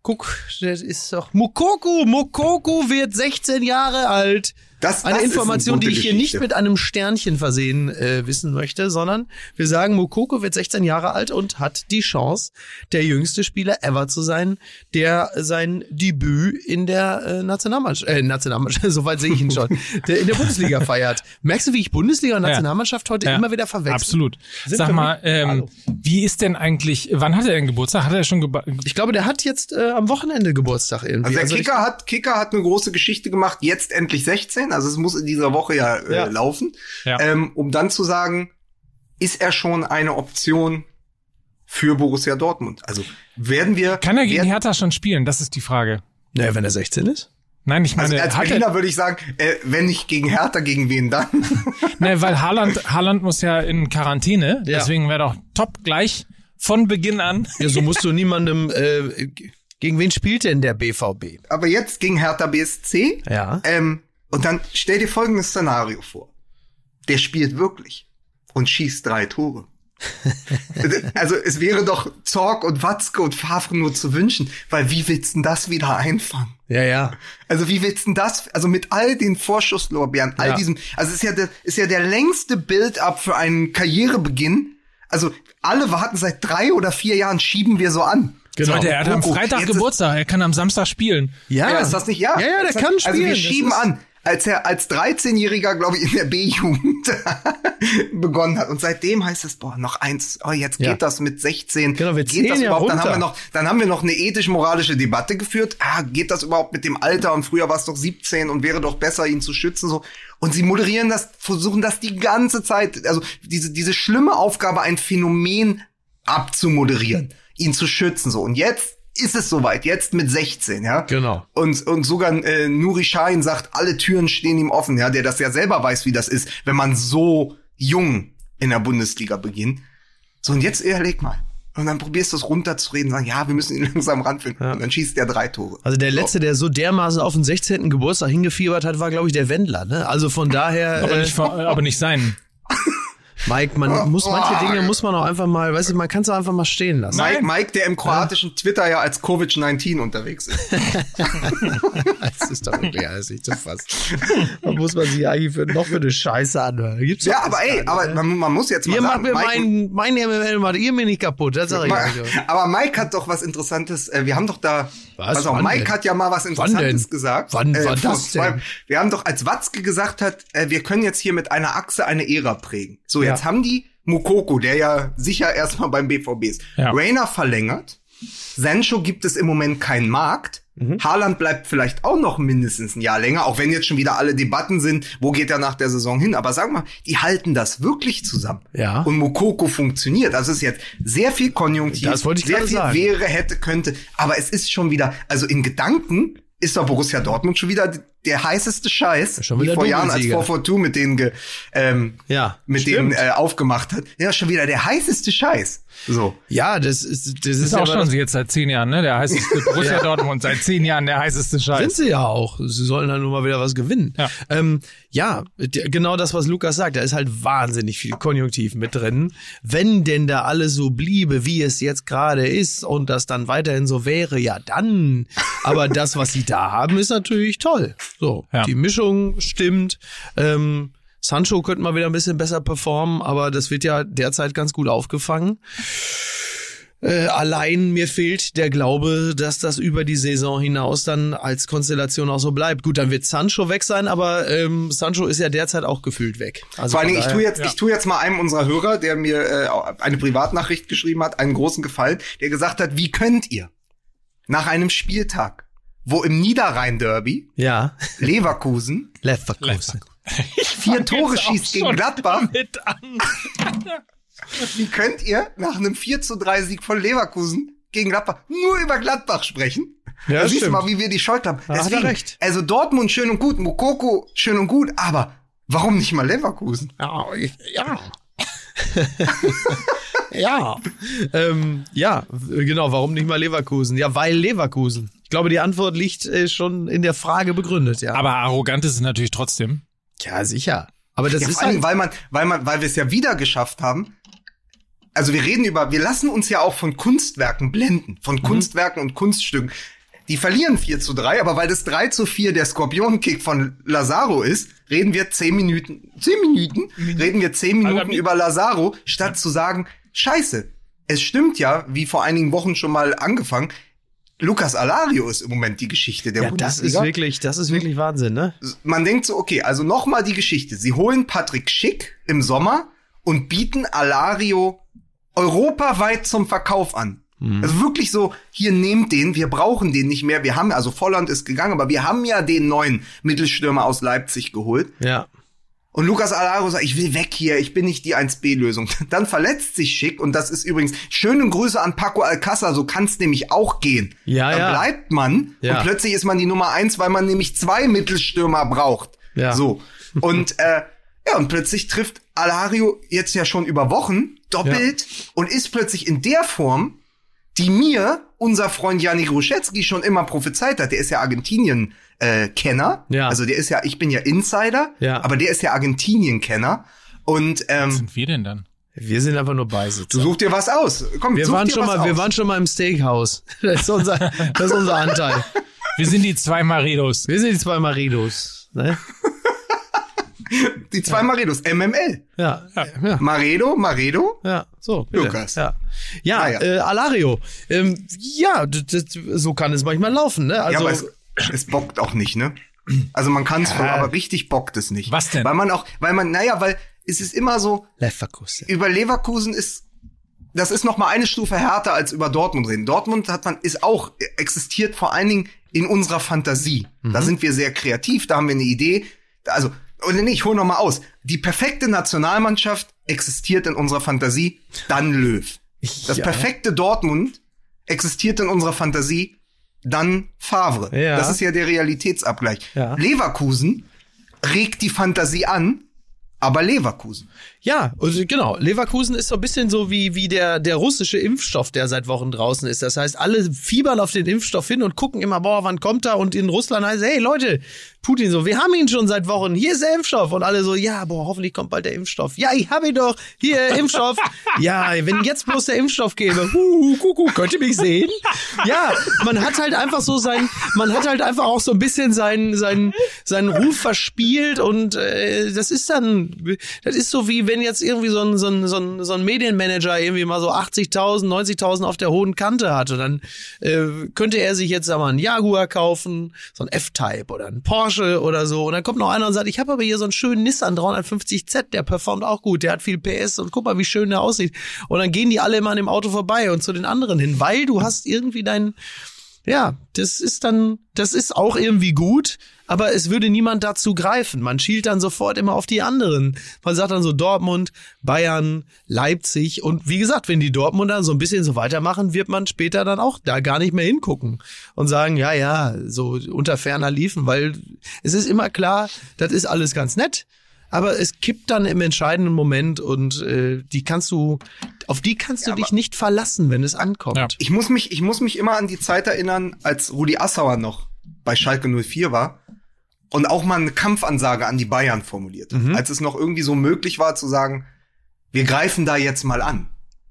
S2: guck, das ist doch Mukoko. Mukoko wird 16 Jahre alt.
S3: Das-
S2: eine
S3: das ist eine
S2: Information, die ich hier
S3: Geschichte.
S2: nicht mit einem Sternchen versehen äh, wissen möchte, sondern wir sagen, Mukoko wird 16 Jahre alt und hat die Chance, der jüngste Spieler ever zu sein, der sein Debüt in der äh, Nationalmannschaft, äh, Nationalmannschaft, soweit sehe ich ihn schon, der in der Bundesliga feiert. Merkst du, wie ich Bundesliga und Nationalmannschaft heute
S1: Ja.
S2: immer wieder verwechsel?
S1: Absolut.
S2: Sind
S1: Sag mal, ähm,
S2: Hallo.
S1: wie ist denn eigentlich, wann hat er denn Geburtstag? Hat er schon geba
S2: Ich glaube, der hat jetzt äh, am Wochenende Geburtstag irgendwie.
S3: Also der
S2: ich-
S3: Kicker hat, Kicker hat eine große Geschichte gemacht, jetzt endlich 16, also es muss in dieser Woche ja, äh,
S2: Ja.
S3: laufen,
S1: Ja.
S3: ähm, um dann zu sagen, ist er schon eine Option für Borussia Dortmund? Also werden wir...
S1: Kann er gegen
S3: werden,
S1: Hertha schon spielen? Das ist die Frage.
S2: Naja, wenn er 16 ist.
S1: Nein, ich
S3: also
S1: meine,
S3: als
S1: hat er,
S3: Berliner würde ich sagen, äh, wenn nicht gegen Hertha, gegen wen dann?
S1: ne, weil Haaland, Haaland muss ja in Quarantäne,
S2: Ja.
S1: deswegen wäre doch top gleich von Beginn an.
S2: Ja, so musst du niemandem, äh, gegen wen spielt denn der BVB?
S3: Aber jetzt gegen Hertha BSC.
S2: Ja.
S3: Ähm, und dann stell dir folgendes Szenario vor. Der spielt wirklich und schießt drei Tore. also es wäre doch Zorg und Watzke und Favre nur zu wünschen, weil wie willst du denn das wieder einfangen?
S2: Ja, ja.
S3: Also wie willst du denn das, also mit all den Vorschusslorbeeren, all
S2: Ja.
S3: diesem, also es ist ja der, ist ja der längste Build-up für einen Karrierebeginn. Also alle warten seit drei oder vier Jahren, schieben wir so an.
S2: Genau.
S1: Leute, er hat am Freitag
S3: jetzt
S1: Geburtstag, er kann am Samstag spielen.
S2: Ja.
S3: Ja, ist das nicht? Ja.
S2: Ja, ja, der
S3: Das-
S2: kann
S3: Also
S2: spielen.
S3: wir
S2: Das
S3: schieben an. Als er als 13-Jähriger, glaube ich, in der B-Jugend begonnen hat. Und seitdem heißt es, boah, noch eins, oh, jetzt geht
S2: Ja.
S3: das mit 16.
S2: Genau, wir
S3: geht das
S2: ja
S3: überhaupt? Dann haben wir noch, dann haben wir noch eine ethisch-moralische Debatte geführt. Ah, geht das überhaupt mit dem Alter? Und früher war es doch 17 und wäre doch besser, ihn zu schützen, so. Und sie moderieren das, versuchen das die ganze Zeit, also diese, diese schlimme Aufgabe, ein Phänomen abzumoderieren, ihn zu schützen, so. Und jetzt ist es soweit, jetzt mit 16, ja.
S2: Genau.
S3: Und, und sogar äh, Nuri Sahin sagt, alle Türen stehen ihm offen, ja, der das ja selber weiß, wie das ist, wenn man so jung in der Bundesliga beginnt. So, und jetzt überleg mal. Und dann probierst du es runterzureden, sagen, ja, wir müssen ihn langsam ranfinden. Und dann schießt er drei Tore.
S2: Also der letzte, der so dermaßen auf den 16. Geburtstag hingefiebert hat, war, glaube ich, der Wendler. Ne? Also von daher,
S1: Aber
S2: äh,
S1: nicht, aber nicht seinen.
S2: Mike, man muss manche Dinge muss man auch einfach mal, weißt du, man kann es auch einfach mal stehen lassen.
S3: Mike, Mike, der im kroatischen Twitter ja als Covid-19 unterwegs ist.
S2: Das ist doch wirklich alles nicht zu fassen. Da muss man sich eigentlich für, noch für eine Scheiße anhören. Gibt's
S3: Ja, aber ey, aber
S2: ne?
S3: man, man muss jetzt mal
S2: Ihr macht
S3: sagen,
S2: mir
S3: Mike,
S2: mein, mein MML macht ihr mir nicht kaputt, das sag ich
S3: Ma-. Aber Mike hat doch was Interessantes. Äh, wir haben doch da.
S2: Was? Wann
S3: Mike
S2: denn?
S3: hat ja mal was Interessantes gesagt.
S2: Wann war
S3: vor
S2: das denn?
S3: Wir haben doch, als Watzke gesagt hat, äh, wir können jetzt hier mit einer Achse eine Ära prägen. So,
S2: Ja.
S3: jetzt haben die Mukoko, der ja sicher erstmal beim BVB ist.
S1: Ja.
S3: Rainer verlängert. Sancho gibt es im Moment keinen Markt.
S2: Mhm.
S3: Haaland bleibt vielleicht auch noch mindestens ein Jahr länger, auch wenn jetzt schon wieder alle Debatten sind, wo geht er nach der Saison hin. Aber sag mal, die halten das wirklich zusammen.
S2: Ja.
S3: Und Mukoko funktioniert. Also es ist jetzt sehr viel Konjunktiv,
S2: Das wollte ich
S3: sehr viel
S2: sagen.
S3: wäre, hätte, könnte. Aber es ist schon wieder, also in Gedanken ist doch Borussia Dortmund schon wieder der heißeste Scheiß,
S2: Schon
S3: wie
S2: wieder
S3: vor Jahren als
S2: Doppelsieger.
S3: 442 mit denen ge, ähm,
S2: Ja,
S3: mit
S2: stimmt.
S3: denen äh, aufgemacht hat. Ja, schon wieder der heißeste Scheiß. So.
S2: Ja, das ist, das ist,
S1: Ist auch schon jetzt seit zehn Jahren, ne? Der heißeste Borussia Dortmund seit zehn Jahren der heißeste
S2: Sind
S1: Scheiß.
S2: sie ja auch. Sie sollen dann nur mal wieder was gewinnen.
S1: Ja.
S2: ähm, ja genau das, was Lukas sagt. Da ist halt wahnsinnig viel Konjunktiv mit drin. Wenn denn da alles so bliebe, wie es jetzt gerade ist und das dann weiterhin so wäre, ja dann. Aber das, was sie da haben, ist natürlich toll. So,
S1: Ja.
S2: die Mischung stimmt. Ähm, Sancho könnte mal wieder ein bisschen besser performen, aber das wird ja derzeit ganz gut aufgefangen. Äh, allein mir fehlt der Glaube, dass das über die Saison hinaus dann als Konstellation auch so bleibt. Gut, dann wird Sancho weg sein, aber ähm, Sancho ist ja derzeit auch gefühlt weg. Also
S3: Vor allen Dingen, ich tue jetzt, ich tue jetzt mal einem unserer Hörer, der mir äh, eine Privatnachricht geschrieben hat, einen großen Gefallen, der gesagt hat, wie könnt ihr nach einem Spieltag, wo im Niederrhein-Derby
S2: Ja,
S3: Leverkusen
S2: Leverkusen.
S3: vier Tore schießt gegen Gladbach,
S1: Mit an.
S3: wie könnt ihr nach einem 4 zu 3 Sieg von Leverkusen gegen Gladbach nur über Gladbach sprechen?
S2: Ja,
S3: da siehst du mal, wie wir die Schuld haben.
S2: Da hat er
S3: Deswegen,
S2: recht.
S3: Also Dortmund schön und gut, Mokoko schön und gut, aber warum nicht mal Leverkusen?
S2: Ja, ich, ja. ja. Ähm, ja, genau. Warum nicht mal Leverkusen? Ja, weil Leverkusen. Ich glaube, die Antwort liegt äh, schon in der Frage begründet, ja.
S1: Aber arrogant ist es natürlich trotzdem.
S2: ja, sicher. Aber das
S3: Ja,
S2: ist
S3: vor allem,
S2: halt,
S3: weil man, weil man, weil wir es ja wieder geschafft haben. Also wir reden über, wir lassen uns ja auch von Kunstwerken blenden,
S2: Mhm.
S3: von Kunstwerken und Kunststücken. Die verlieren 4 zu 3, aber weil das 3 zu 4 der Skorpionkick von Lazaro ist, reden wir 10 Minuten, 10 Minuten, reden wir 10 Minuten
S1: Also,
S3: über Lazaro, statt zu sagen, scheiße, es stimmt ja, wie vor einigen Wochen schon mal angefangen, Lukas Alario ist im Moment die Geschichte der
S2: ja, das ist
S3: Bundesliga
S2: wirklich, das ist wirklich Wahnsinn, ne?
S3: man denkt so, okay, also nochmal die Geschichte. Sie holen Patrick Schick im Sommer und bieten Alario europaweit zum Verkauf an. Also wirklich so, hier nehmt den, wir brauchen den nicht mehr. Wir haben, also Volland ist gegangen, aber wir haben ja den neuen Mittelstürmer aus Leipzig geholt.
S2: Ja.
S3: Und Lukas Alario sagt, ich will weg hier, ich bin nicht die 1B-Lösung. Dann verletzt sich Schick und das ist übrigens schöne Grüße an Paco Alcázar, so kann es nämlich auch gehen.
S2: Ja,
S3: Dann
S2: ja.
S3: bleibt man
S2: Ja.
S3: und plötzlich ist man die Nummer eins, weil man nämlich zwei Mittelstürmer braucht.
S2: Ja.
S3: So. Und äh, ja, und plötzlich trifft Alario jetzt ja schon über Wochen doppelt und ist plötzlich in der Form, die mir unser Freund Janik Ruschetzky schon immer prophezeit hat. Der ist ja Argentinien äh, Kenner.
S2: Ja.
S3: Also der ist ja, ich bin ja Insider,
S2: Ja.
S3: aber der ist ja Argentinien Kenner. Und
S1: Was
S3: ähm,
S1: sind wir denn dann?
S2: Wir sind einfach nur Beisitzer.
S3: du such dir was aus. Komm,
S2: Wir
S3: such
S2: waren
S3: dir
S2: schon
S3: was
S2: mal, wir
S3: aus.
S2: waren schon mal im Steakhouse. Das ist unser, das ist unser Anteil.
S1: Wir sind die zwei Maridos.
S2: Wir sind die zwei Maridos. Ne?
S3: die zwei Maredos, MML.
S2: Ja, ja, ja.
S3: Maredo, Maredo.
S2: Ja, so. Bitte.
S3: Lukas.
S2: Ja, ja,
S3: Ah, ja.
S2: Äh, Alario. Ähm, ja, das, das, so kann es manchmal laufen, ne? Also,
S3: ja, aber es, es bockt auch nicht, ne? Also man kann es voll, aber richtig bockt es nicht.
S1: Was denn?
S3: Weil man auch, weil man, naja, weil es ist immer so,
S2: Leverkusen.
S3: über Leverkusen ist, das ist noch mal eine Stufe härter als über Dortmund reden. Dortmund hat man, ist auch, existiert vor allen Dingen in unserer Fantasie.
S2: Mhm.
S3: Da sind wir sehr kreativ, da haben wir eine Idee. Also, oder nee, ich hole noch mal aus. Die perfekte Nationalmannschaft existiert in unserer Fantasie, dann Löw. Das
S2: Ja.
S3: perfekte Dortmund existiert in unserer Fantasie, dann Favre.
S2: Ja.
S3: Das ist ja der Realitätsabgleich.
S2: Ja.
S3: Leverkusen regt die Fantasie an, aber Leverkusen.
S2: Ja, also genau. Leverkusen ist so ein bisschen so wie, wie der, der russische Impfstoff, der seit Wochen draußen ist. Das heißt, alle fiebern auf den Impfstoff hin und gucken immer, boah, wann kommt er? Und in Russland heißt, es, hey Leute, Putin so, wir haben ihn schon seit Wochen, hier ist der Impfstoff. Und alle so, ja, boah, hoffentlich kommt bald der Impfstoff. Ja, ich hab ihn doch, hier, Impfstoff. ja, wenn jetzt bloß der Impfstoff käme, huhu, kuckuck, könnt ihr mich sehen? Ja, man hat halt einfach so sein, man hat halt einfach auch so ein bisschen seinen, seinen, seinen Ruf verspielt und äh, das ist dann, das ist so wie wenn jetzt irgendwie so ein, so ein, so ein, so ein Medienmanager irgendwie mal so 80.000, 90.000 auf der hohen Kante hat und dann äh, könnte er sich jetzt sag einen Jaguar kaufen, so ein F-Type oder ein Porsche oder so und dann kommt noch einer und sagt, ich habe aber hier so einen schönen Nissan 350Z, der performt auch gut, der hat viel PS und guck mal, wie schön der aussieht. Und dann gehen die alle immer an dem Auto vorbei und zu den anderen hin, weil du hast irgendwie dein ja, das ist dann, das ist auch irgendwie gut, aber es würde niemand dazu greifen. Man schielt dann sofort immer auf die anderen. Man sagt dann so Dortmund, Bayern, Leipzig und wie gesagt, wenn die Dortmunder so ein bisschen so weitermachen, wird man später dann auch da gar nicht mehr hingucken und sagen, ja, ja, so unter ferner liefen, weil es ist immer klar, das ist alles ganz nett. Aber es kippt dann im entscheidenden Moment und äh, die kannst du, auf die kannst du dich nicht verlassen, wenn es ankommt.
S1: Ja.
S3: Ich muss mich, ich muss mich immer an die Zeit erinnern, als Rudi Assauer noch bei Schalke 04 war und auch mal eine Kampfansage an die Bayern formuliert.
S2: Mhm.
S3: Als es noch irgendwie so möglich war zu sagen, wir greifen da jetzt mal an.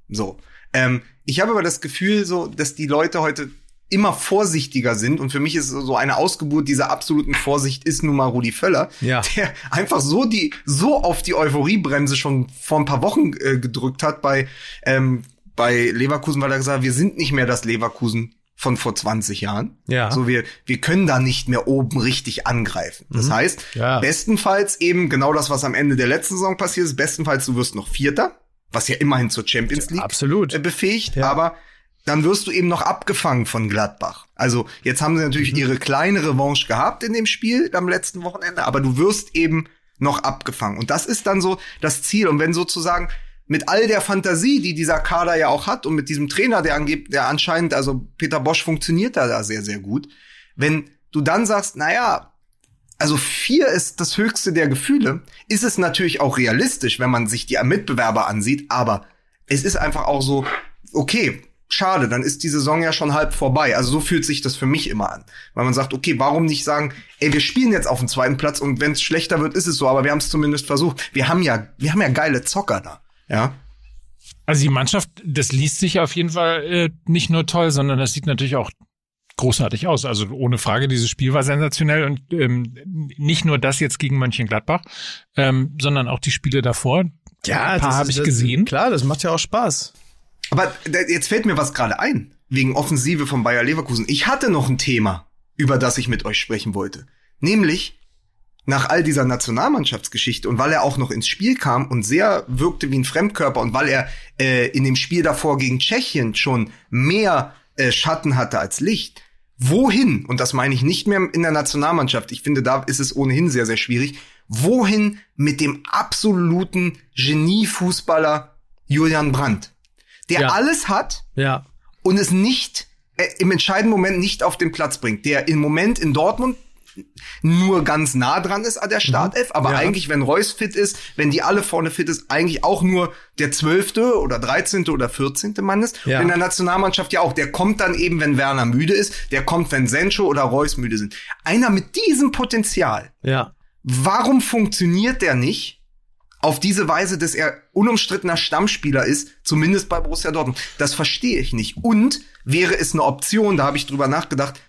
S3: So. Ähm, ich habe aber das Gefühl, so, dass die Leute heute immer vorsichtiger sind und für mich ist so eine Ausgeburt dieser absoluten Vorsicht ist nun mal Rudi Völler,
S2: Ja.
S3: der einfach so die so auf die Euphoriebremse schon vor ein paar Wochen äh, gedrückt hat bei ähm, bei Leverkusen, weil er gesagt hat, wir sind nicht mehr das Leverkusen von vor 20 Jahren.
S2: Ja.
S3: So wir wir können da nicht mehr oben richtig angreifen. Das heißt,
S2: Mhm. Ja.
S3: bestenfalls eben genau das, was am Ende der letzten Saison passiert ist, bestenfalls du wirst noch Vierter, was ja immerhin zur Champions League
S2: Absolut.
S3: äh, befähigt,
S2: Ja.
S3: aber dann wirst du eben noch abgefangen von Gladbach. Also jetzt haben sie natürlich
S2: Mhm.
S3: ihre kleine Revanche gehabt in dem Spiel am letzten Wochenende, aber du wirst eben noch abgefangen. Und das ist dann so das Ziel. Und wenn sozusagen mit all der Fantasie, die dieser Kader ja auch hat und mit diesem Trainer, der angebt, der anscheinend, also Peter Bosch funktioniert da, da sehr, sehr gut. Wenn du dann sagst, naja, also vier ist das höchste der Gefühle, ist es natürlich auch realistisch, wenn man sich die Mitbewerber ansieht, aber es ist einfach auch so, okay, schade, dann ist die Saison ja schon halb vorbei. Also so fühlt sich das für mich immer an. Weil man sagt, okay, warum nicht sagen, ey, wir spielen jetzt auf dem zweiten Platz und wenn es schlechter wird, ist es so, aber wir haben es zumindest versucht. Wir haben ja, wir haben ja geile Zocker da. Ja.
S1: Also die Mannschaft, das liest sich auf jeden Fall äh, nicht nur toll, sondern das sieht natürlich auch großartig aus. Also ohne Frage, dieses Spiel war sensationell und ähm, nicht nur das jetzt gegen Mönchengladbach, ähm, sondern auch die Spiele davor.
S2: Ja,
S1: ein paar habe ich
S2: das,
S1: gesehen.
S2: Klar, das macht ja auch Spaß.
S3: Aber jetzt fällt mir was gerade ein, wegen Offensive von Bayer Leverkusen. Ich hatte noch ein Thema, über das ich mit euch sprechen wollte. Nämlich, nach all dieser Nationalmannschaftsgeschichte und weil er auch noch ins Spiel kam und sehr wirkte wie ein Fremdkörper und weil er äh, in dem Spiel davor gegen Tschechien schon mehr äh, Schatten hatte als Licht, wohin, und das meine ich nicht mehr in der Nationalmannschaft, ich finde, da ist es ohnehin sehr, sehr schwierig, wohin mit dem absoluten Geniefußballer Julian Brandt, der
S2: Ja.
S3: alles hat
S2: Ja.
S3: und es nicht äh, im entscheidenden Moment nicht auf den Platz bringt, der im Moment in Dortmund nur ganz nah dran ist an der Startelf, aber
S2: Mhm. Ja.
S3: eigentlich, wenn Reus fit ist, wenn die alle vorne fit ist, eigentlich auch nur der zwölfte oder dreizehnte oder vierzehnte Mann ist.
S2: Ja.
S3: Und in der Nationalmannschaft ja auch. Der kommt dann eben, wenn Werner müde ist, der kommt, wenn Sencho oder Reus müde sind. Einer mit diesem Potenzial,
S2: Ja.
S3: warum funktioniert der nicht auf diese Weise, dass er unumstrittener Stammspieler ist, zumindest bei Borussia Dortmund? Das verstehe ich nicht. Und wäre es eine Option, da habe ich drüber nachgedacht,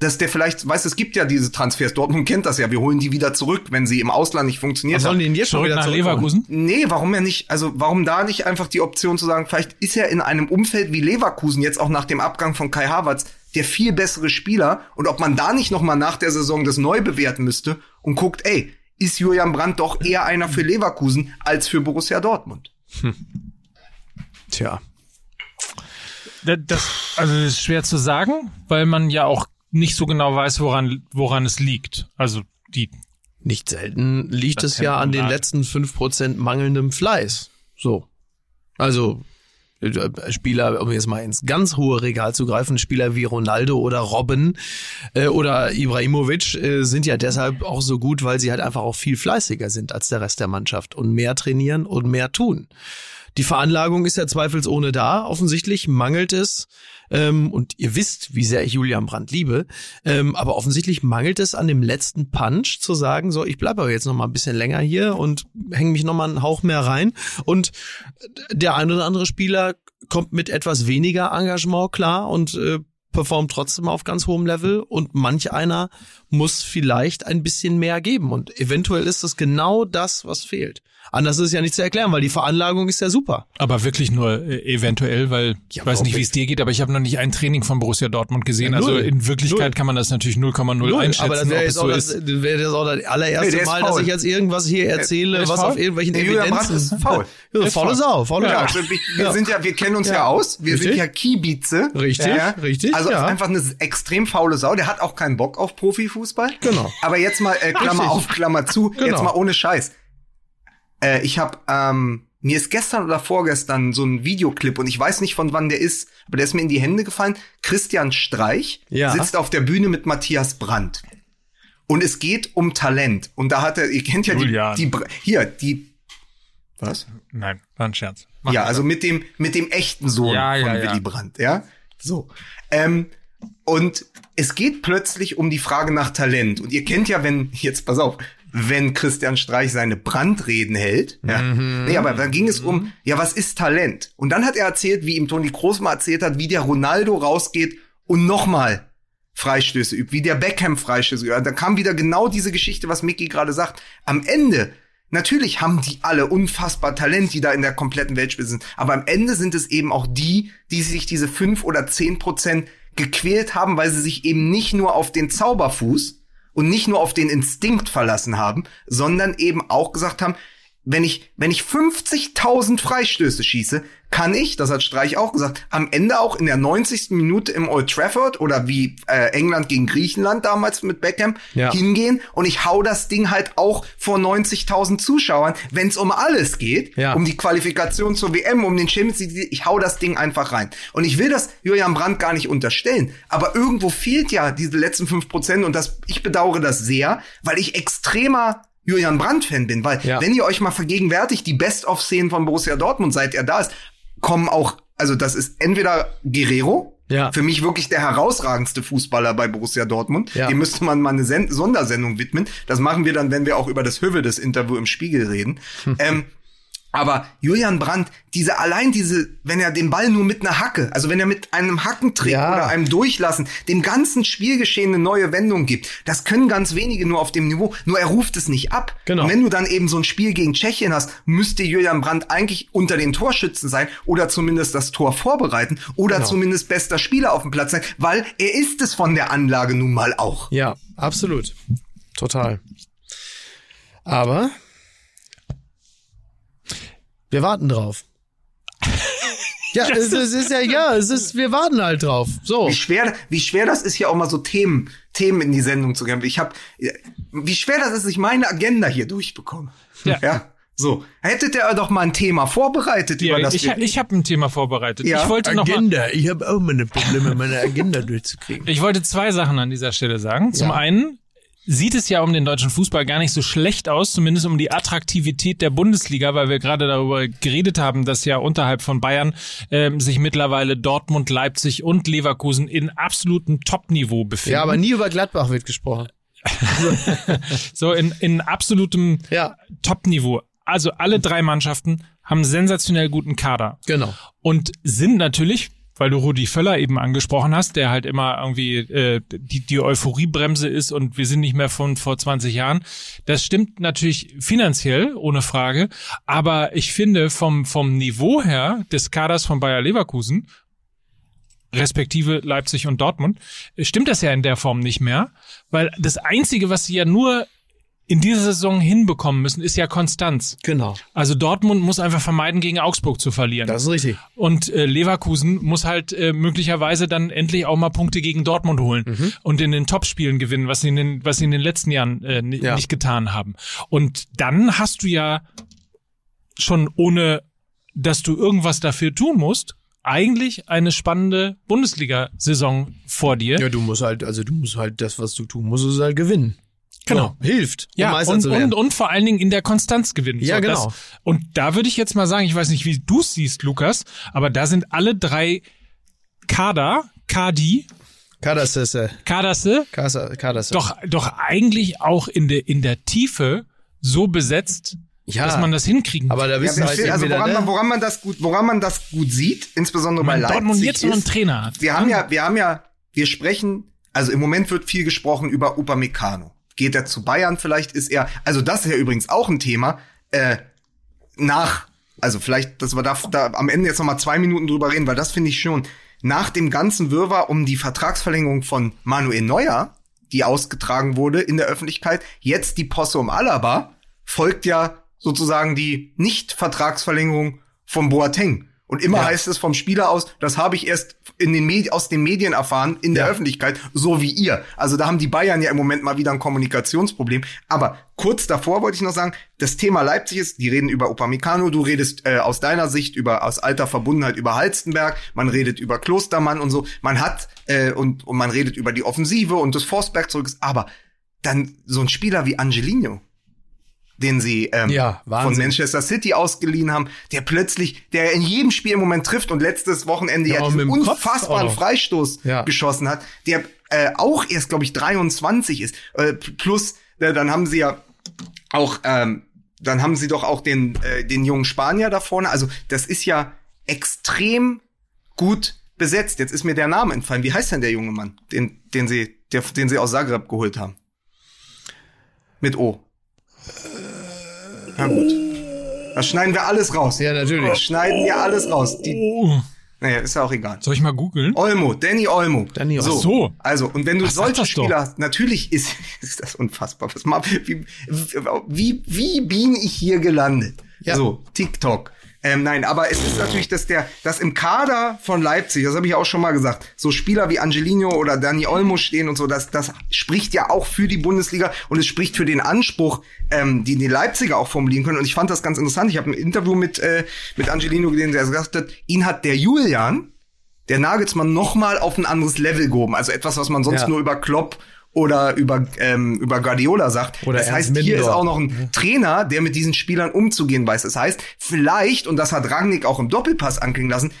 S3: dass der vielleicht, weißt du, es gibt ja diese Transfers, Dortmund kennt das ja, wir holen die wieder zurück, wenn sie im Ausland nicht funktioniert
S2: Sollen
S3: haben.
S2: die ihn jetzt schon
S1: Zurück
S2: wieder
S1: nach? Leverkusen.
S3: Nee, warum er nicht, also warum da nicht einfach die Option zu sagen, vielleicht ist er in einem Umfeld wie Leverkusen jetzt auch nach dem Abgang von Kai Havertz der viel bessere Spieler und ob man da nicht noch mal nach der Saison das neu bewerten müsste und guckt, ey, ist Julian Brandt doch eher einer für Leverkusen als für Borussia Dortmund.
S2: Tja.
S1: Da- Das, also das ist schwer zu sagen, weil man ja auch nicht so genau weiß, woran, woran es liegt. Also die
S2: Nicht selten liegt
S1: Das
S2: es ja an den letzten 5% mangelndem Fleiß. So. Also, Spieler, um jetzt mal ins ganz hohe Regal zu greifen, Spieler wie Ronaldo oder Robben äh, oder Ibrahimovic äh, sind ja deshalb auch so gut, weil sie halt einfach auch viel fleißiger sind als der Rest der Mannschaft und mehr trainieren und mehr tun. Die Veranlagung ist ja zweifelsohne da. Offensichtlich mangelt es, ähm, und ihr wisst, wie sehr ich Julian Brandt liebe, ähm, aber offensichtlich mangelt es an dem letzten Punch zu sagen, so, ich bleibe aber jetzt noch mal ein bisschen länger hier und hänge mich noch mal einen Hauch mehr rein. Und der ein oder andere Spieler kommt mit etwas weniger Engagement klar und äh, performt trotzdem auf ganz hohem Level und manch einer muss vielleicht ein bisschen mehr geben und eventuell ist es genau das, was fehlt. Anders ist es ja nicht zu erklären, weil die Veranlagung ist ja super.
S1: Aber wirklich nur äh, eventuell, weil ich
S2: Ja,
S1: weiß nicht, wie es dir geht, aber ich habe noch nicht ein Training von Borussia Dortmund gesehen.
S2: Ja,
S1: also in Wirklichkeit
S2: Null.
S1: kann man das natürlich 0,0 einschätzen,
S2: aber das wäre jetzt
S1: es
S2: auch,
S1: so
S2: das,
S1: ist.
S2: das wäre jetzt auch das allererste
S3: Nee,
S2: Mal, dass
S3: faul.
S2: ich jetzt irgendwas hier erzähle, was
S1: faul?
S2: auf irgendwelchen
S3: Brandt
S2: Evidenzen.
S3: ist faul.
S2: Ja,
S1: ist
S2: faule
S1: faul.
S2: Sau, faule
S3: Ja,
S2: Sau.
S3: also wir, wir sind ja, wir kennen uns ja, aus. Wir
S2: Richtig.
S3: sind ja Kiebize.
S2: Richtig, richtig,
S3: Also
S2: ja.
S3: einfach eine extrem faule Sau. Der hat auch keinen Bock auf Profifußball.
S2: Genau.
S3: Aber jetzt mal äh, Klammer
S2: Richtig.
S3: auf, Klammer zu.
S2: Genau.
S3: Jetzt mal ohne Scheiß. Äh, ich habe ähm, mir ist gestern oder vorgestern so ein Videoclip und ich weiß nicht von wann der ist, aber der ist mir in die Hände gefallen. Christian Streich
S2: Ja.
S3: sitzt auf der Bühne mit Matthias Brandt. Und es geht um Talent. Und da hat er, ihr kennt ja die,
S1: Julian.
S3: die, Br- hier, die, was?
S1: Nein, war ein Scherz. Mach
S3: ja, also mit dem, mit dem echten Sohn
S1: Ja,
S3: von
S1: ja, ja.
S3: Willy Brandt, ja. So. Ähm, und es geht plötzlich um die Frage nach Talent. Und ihr kennt ja, wenn, jetzt pass auf, wenn Christian Streich seine Brandreden hält, ja.
S1: Mhm.
S3: Nee, aber da ging es um, ja, was ist Talent? Und dann hat er erzählt, wie ihm Toni Kroos mal erzählt hat, wie der Ronaldo rausgeht und nochmal Freistöße übt, wie der Beckham Freistöße übt. Da kam wieder genau diese Geschichte, was Mickey gerade sagt. Am Ende, natürlich haben die alle unfassbar Talent, die da in der kompletten Weltspitze sind. Aber am Ende sind es eben auch die, die sich diese fünf oder zehn Prozent gequält haben, weil sie sich eben nicht nur auf den Zauberfuß und nicht nur auf den Instinkt verlassen haben, sondern eben auch gesagt haben, wenn ich, wenn ich 50.000 Freistöße schieße, kann ich, das hat Streich auch gesagt, am Ende auch in der 90. Minute im Old Trafford oder wie äh, England gegen Griechenland damals mit Beckham
S2: Ja.
S3: hingehen und ich hau das Ding halt auch vor 90.000 Zuschauern, wenn es um alles geht,
S2: Ja.
S3: um die Qualifikation zur WM, um den Champions League, ich hau das Ding einfach rein. Und ich will das Julian Brandt gar nicht unterstellen, aber irgendwo fehlt ja diese letzten 5% und das, ich bedauere das sehr, weil ich extremer Julian Brandt-Fan bin, weil
S2: Ja.
S3: wenn ihr euch mal vergegenwärtigt, die Best-of-Szenen von Borussia Dortmund, seit er da ist, kommen auch, also das ist entweder Guerrero,
S2: Ja.
S3: für mich wirklich der herausragendste Fußballer bei Borussia Dortmund.
S2: Ja.
S3: Dem müsste man mal eine Sen Sondersendung widmen. Das machen wir dann, wenn wir auch über das Höwe des Interview im Spiegel reden. ähm, aber Julian Brandt, diese allein diese, wenn er den Ball nur mit einer Hacke, also wenn er mit einem Hackentrick
S2: Ja.
S3: oder einem Durchlassen dem ganzen Spielgeschehen eine neue Wendung gibt, das können ganz wenige nur auf dem Niveau. Nur er ruft es nicht ab.
S2: Genau.
S3: Und wenn du dann eben so ein Spiel gegen Tschechien hast, müsste Julian Brandt eigentlich unter den Torschützen sein oder zumindest das Tor vorbereiten oder
S2: Genau.
S3: zumindest bester Spieler auf dem Platz sein, weil er ist es von der Anlage nun mal auch.
S2: Ja, absolut. Total. Aber wir warten drauf. Ja, es, es ist ja, ja, es ist, wir warten halt drauf. So.
S3: Wie schwer, wie schwer das ist, hier auch mal so Themen, Themen in die Sendung zu geben. Ich habe, wie schwer das ist, ich meine Agenda hier durchbekomme.
S1: Ja.
S3: ja. So, hättet ihr doch mal ein Thema vorbereitet,
S1: Ja,
S3: über das
S1: ich
S3: wir,
S1: ich habe ein Thema vorbereitet.
S3: Ja,
S1: ich wollte noch mal,
S2: Ich habe auch meine Probleme, meine Agenda durchzukriegen.
S1: ich wollte zwei Sachen an dieser Stelle sagen. Zum
S2: Ja.
S1: einen sieht es ja um den deutschen Fußball gar nicht so schlecht aus, zumindest um die Attraktivität der Bundesliga, weil wir gerade darüber geredet haben, dass ja unterhalb von Bayern ähm, sich mittlerweile Dortmund, Leipzig und Leverkusen in absolutem Top-Niveau befinden.
S2: Ja, aber nie über Gladbach wird gesprochen.
S1: so in, in absolutem
S2: Ja,
S1: Top-Niveau. Also alle drei Mannschaften haben sensationell guten Kader.
S2: genau.
S1: und sind natürlich, weil du Rudi Völler eben angesprochen hast, der halt immer irgendwie äh, die, die Euphoriebremse ist und wir sind nicht mehr von vor 20 Jahren. Das stimmt natürlich finanziell, ohne Frage. Aber ich finde vom, vom Niveau her des Kaders von Bayer Leverkusen, respektive Leipzig und Dortmund, stimmt das ja in der Form nicht mehr. Weil das Einzige, was sie ja nur in dieser Saison hinbekommen müssen, ist ja Konstanz.
S2: Genau.
S1: Also Dortmund muss einfach vermeiden, gegen Augsburg zu verlieren.
S2: Das ist richtig.
S1: Und äh, Leverkusen muss halt äh, möglicherweise dann endlich auch mal Punkte gegen Dortmund holen
S2: Mhm.
S1: und in den Topspielen gewinnen, was sie in den, was sie in den letzten Jahren äh,
S2: Ja.
S1: nicht getan haben. Und dann hast du ja schon ohne, dass du irgendwas dafür tun musst, eigentlich eine spannende Bundesliga-Saison vor dir.
S2: Ja, du musst halt, also du musst halt das, was du tun musst, ist halt gewinnen.
S1: Genau.
S2: So, hilft, um
S1: Ja,
S2: Meister
S1: und,
S2: zu werden.
S1: und, und vor allen Dingen in der Konstanz gewinnen.
S2: Ja, genau.
S1: Das, und da würde ich jetzt mal sagen, ich weiß nicht, wie du es siehst, Lukas, aber da sind alle drei Kader, Kadi. Kaderse,
S2: Kader- Kadersässe.
S1: doch, doch eigentlich auch in der, in der Tiefe so besetzt,
S2: Ja.
S1: dass man das hinkriegen
S2: Aber da
S3: Ja,
S2: bist du
S3: wir
S2: halt
S3: also woran, man,
S2: ne?
S3: woran man das gut, woran man das gut sieht, insbesondere bei
S1: Wenn
S3: Leipzig,
S1: Dortmund jetzt noch einen Trainer hat.
S3: wir haben ja, wir haben ja, wir sprechen, also im Moment wird viel gesprochen über Upamecano. Geht er zu Bayern? Vielleicht ist er, also das ist ja übrigens auch ein Thema, äh, nach, also vielleicht, dass wir da, da am Ende jetzt noch mal zwei Minuten drüber reden, weil das finde ich schon, nach dem ganzen Wirrwarr um die Vertragsverlängerung von Manuel Neuer, die ausgetragen wurde in der Öffentlichkeit, jetzt die Posse um Alaba, folgt ja sozusagen die Nicht-Vertragsverlängerung von Boateng. Und immer
S2: Ja.
S3: heißt es vom Spieler aus, das habe ich erst in den Medi aus den Medien erfahren, in der
S2: Ja.
S3: Öffentlichkeit, so wie ihr. Also da haben die Bayern ja im Moment mal wieder ein Kommunikationsproblem. Aber kurz davor wollte ich noch sagen, das Thema Leipzig ist, die reden über Upamecano, du redest äh, aus deiner Sicht über aus alter Verbundenheit über Halstenberg, man redet über Klostermann und so. Man hat äh, und, und man redet über die Offensive und das Forsberg zurück ist. Aber dann so ein Spieler wie Angelino, den sie ähm,
S2: Ja,
S3: von. Manchester City ausgeliehen haben, der plötzlich, der in jedem Spiel im Moment trifft und letztes Wochenende
S2: Ja,
S3: ja, diesen unfassbaren. Freistoß
S2: Ja.
S3: geschossen hat, der äh, auch erst, glaube ich, 23 ist. Äh, plus, äh, dann haben sie ja auch, ähm, dann haben sie doch auch den, äh, den jungen Spanier da vorne. Also das ist ja extrem gut besetzt. Jetzt ist mir der Name entfallen. Wie heißt denn der junge Mann, den, den sie, der, den sie aus Zagreb geholt haben? Mit O. Na gut. Das schneiden wir alles raus.
S2: Ja, natürlich.
S3: Das schneiden wir alles raus. Die,
S1: Oh,
S3: Naja, ist ja auch egal.
S1: Soll ich mal googeln?
S3: Olmo, Danny Olmo.
S2: Danny Olmo.
S3: So,
S1: Ach so.
S3: Also, und wenn du
S1: sag
S3: solche. Spieler hast, natürlich ist, ist das unfassbar. Was wie, wie, wie bin ich hier gelandet?
S2: Ja.
S3: So, TikTok. Ähm, nein, aber es ist natürlich, dass der, dass im Kader von Leipzig, das habe ich auch schon mal gesagt, so Spieler wie Angelino oder Dani Olmo stehen und so, das, das spricht ja auch für die Bundesliga und es spricht für den Anspruch, ähm, den die Leipziger auch formulieren können. Und ich fand das ganz interessant. Ich habe ein Interview mit, äh, mit Angelino gesehen, der gesagt hat, ihn hat der Julian, der Nagelsmann noch mal auf ein anderes Level gehoben. Also etwas, was man sonst
S2: Ja.
S3: nur über Klopp oder über, ähm, über Guardiola sagt.
S2: Oder
S3: das
S2: Ernst
S3: heißt, hier
S2: Mindorf.
S3: ist auch noch ein Trainer, der mit diesen Spielern umzugehen weiß. Das heißt, vielleicht, und das hat Rangnick auch im Doppelpass anklingen lassen,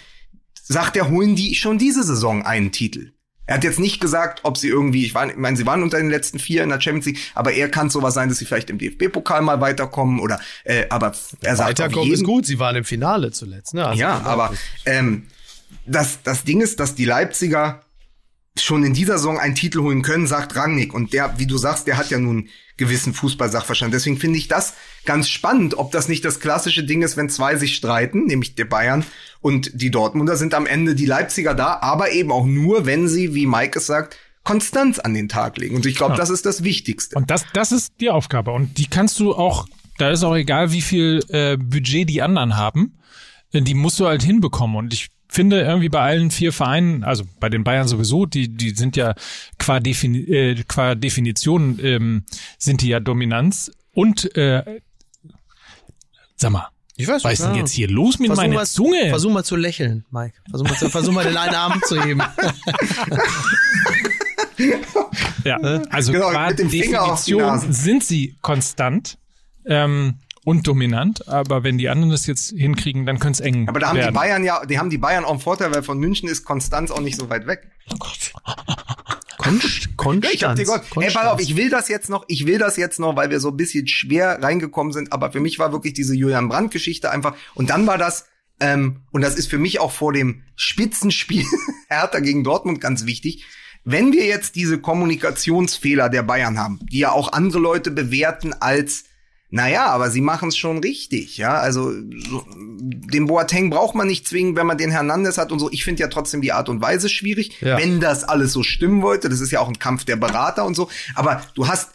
S3: sagt er, holen die schon diese Saison einen Titel. Er hat jetzt nicht gesagt, ob sie irgendwie, ich, war, ich meine, sie waren unter den letzten vier in der Champions League, aber er kann sowas sein, dass sie vielleicht im DFB-Pokal mal weiterkommen oder, äh, aber er sagt
S2: Weiterkommen
S3: jeden
S2: ist gut. Sie waren im Finale zuletzt. Ne? Also
S3: ja, aber ähm, das, das Ding ist, dass die Leipziger schon in dieser Saison einen Titel holen können, sagt Rangnick. Und der, wie du sagst, der hat ja nun gewissen Fußballsachverstand. Deswegen finde ich das ganz spannend, ob das nicht das klassische Ding ist, wenn zwei sich streiten, nämlich der Bayern und die Dortmunder sind am Ende die Leipziger da, aber eben auch nur, wenn sie, wie Mike es sagt, Konstanz an den Tag legen. Und ich glaube,
S1: Ja.
S3: das ist das Wichtigste.
S1: Und das, das ist die Aufgabe. Und die kannst du auch, da ist auch egal, wie viel äh, Budget die anderen haben, äh, die musst du halt hinbekommen. Und ich finde irgendwie bei allen vier Vereinen, also bei den Bayern sowieso, die, die sind ja qua, Defini äh, qua Definition ähm, sind die ja Dominanz. Und äh, sag mal,
S2: ich weiß
S1: was ist denn jetzt hier los mit
S2: Versuch
S1: meiner
S2: mal,
S1: Zunge?
S2: Versuch mal zu lächeln, Mike. Versuch mal, zu, versuch mal den einen Arm zu heben.
S1: Ja, also
S3: Genau,
S1: qua Definition sind sie konstant ähm, und dominant, aber wenn die anderen das jetzt hinkriegen, dann könnte es eng
S3: Aber da haben
S1: werden.
S3: die Bayern ja, die haben die Bayern auch einen Vorteil, weil von München ist Konstanz auch nicht so weit weg.
S2: Konst, Konstanz.
S3: Ich hab dir Gott. Ey, pass auf, ich will das jetzt noch, ich will das jetzt noch, weil wir so ein bisschen schwer reingekommen sind, aber für mich war wirklich diese Julian Brandt Geschichte einfach und dann war das ähm, und das ist für mich auch vor dem Spitzenspiel Hertha gegen Dortmund ganz wichtig. Wenn wir jetzt diese Kommunikationsfehler der Bayern haben, die ja auch andere Leute bewerten als naja, aber sie machen es schon richtig, ja. Also so, den Boateng braucht man nicht zwingen, wenn man den Hernandez hat und so. Ich finde ja trotzdem die Art und Weise schwierig,
S2: Ja.
S3: wenn das alles so stimmen wollte. Das ist ja auch ein Kampf der Berater und so. Aber du hast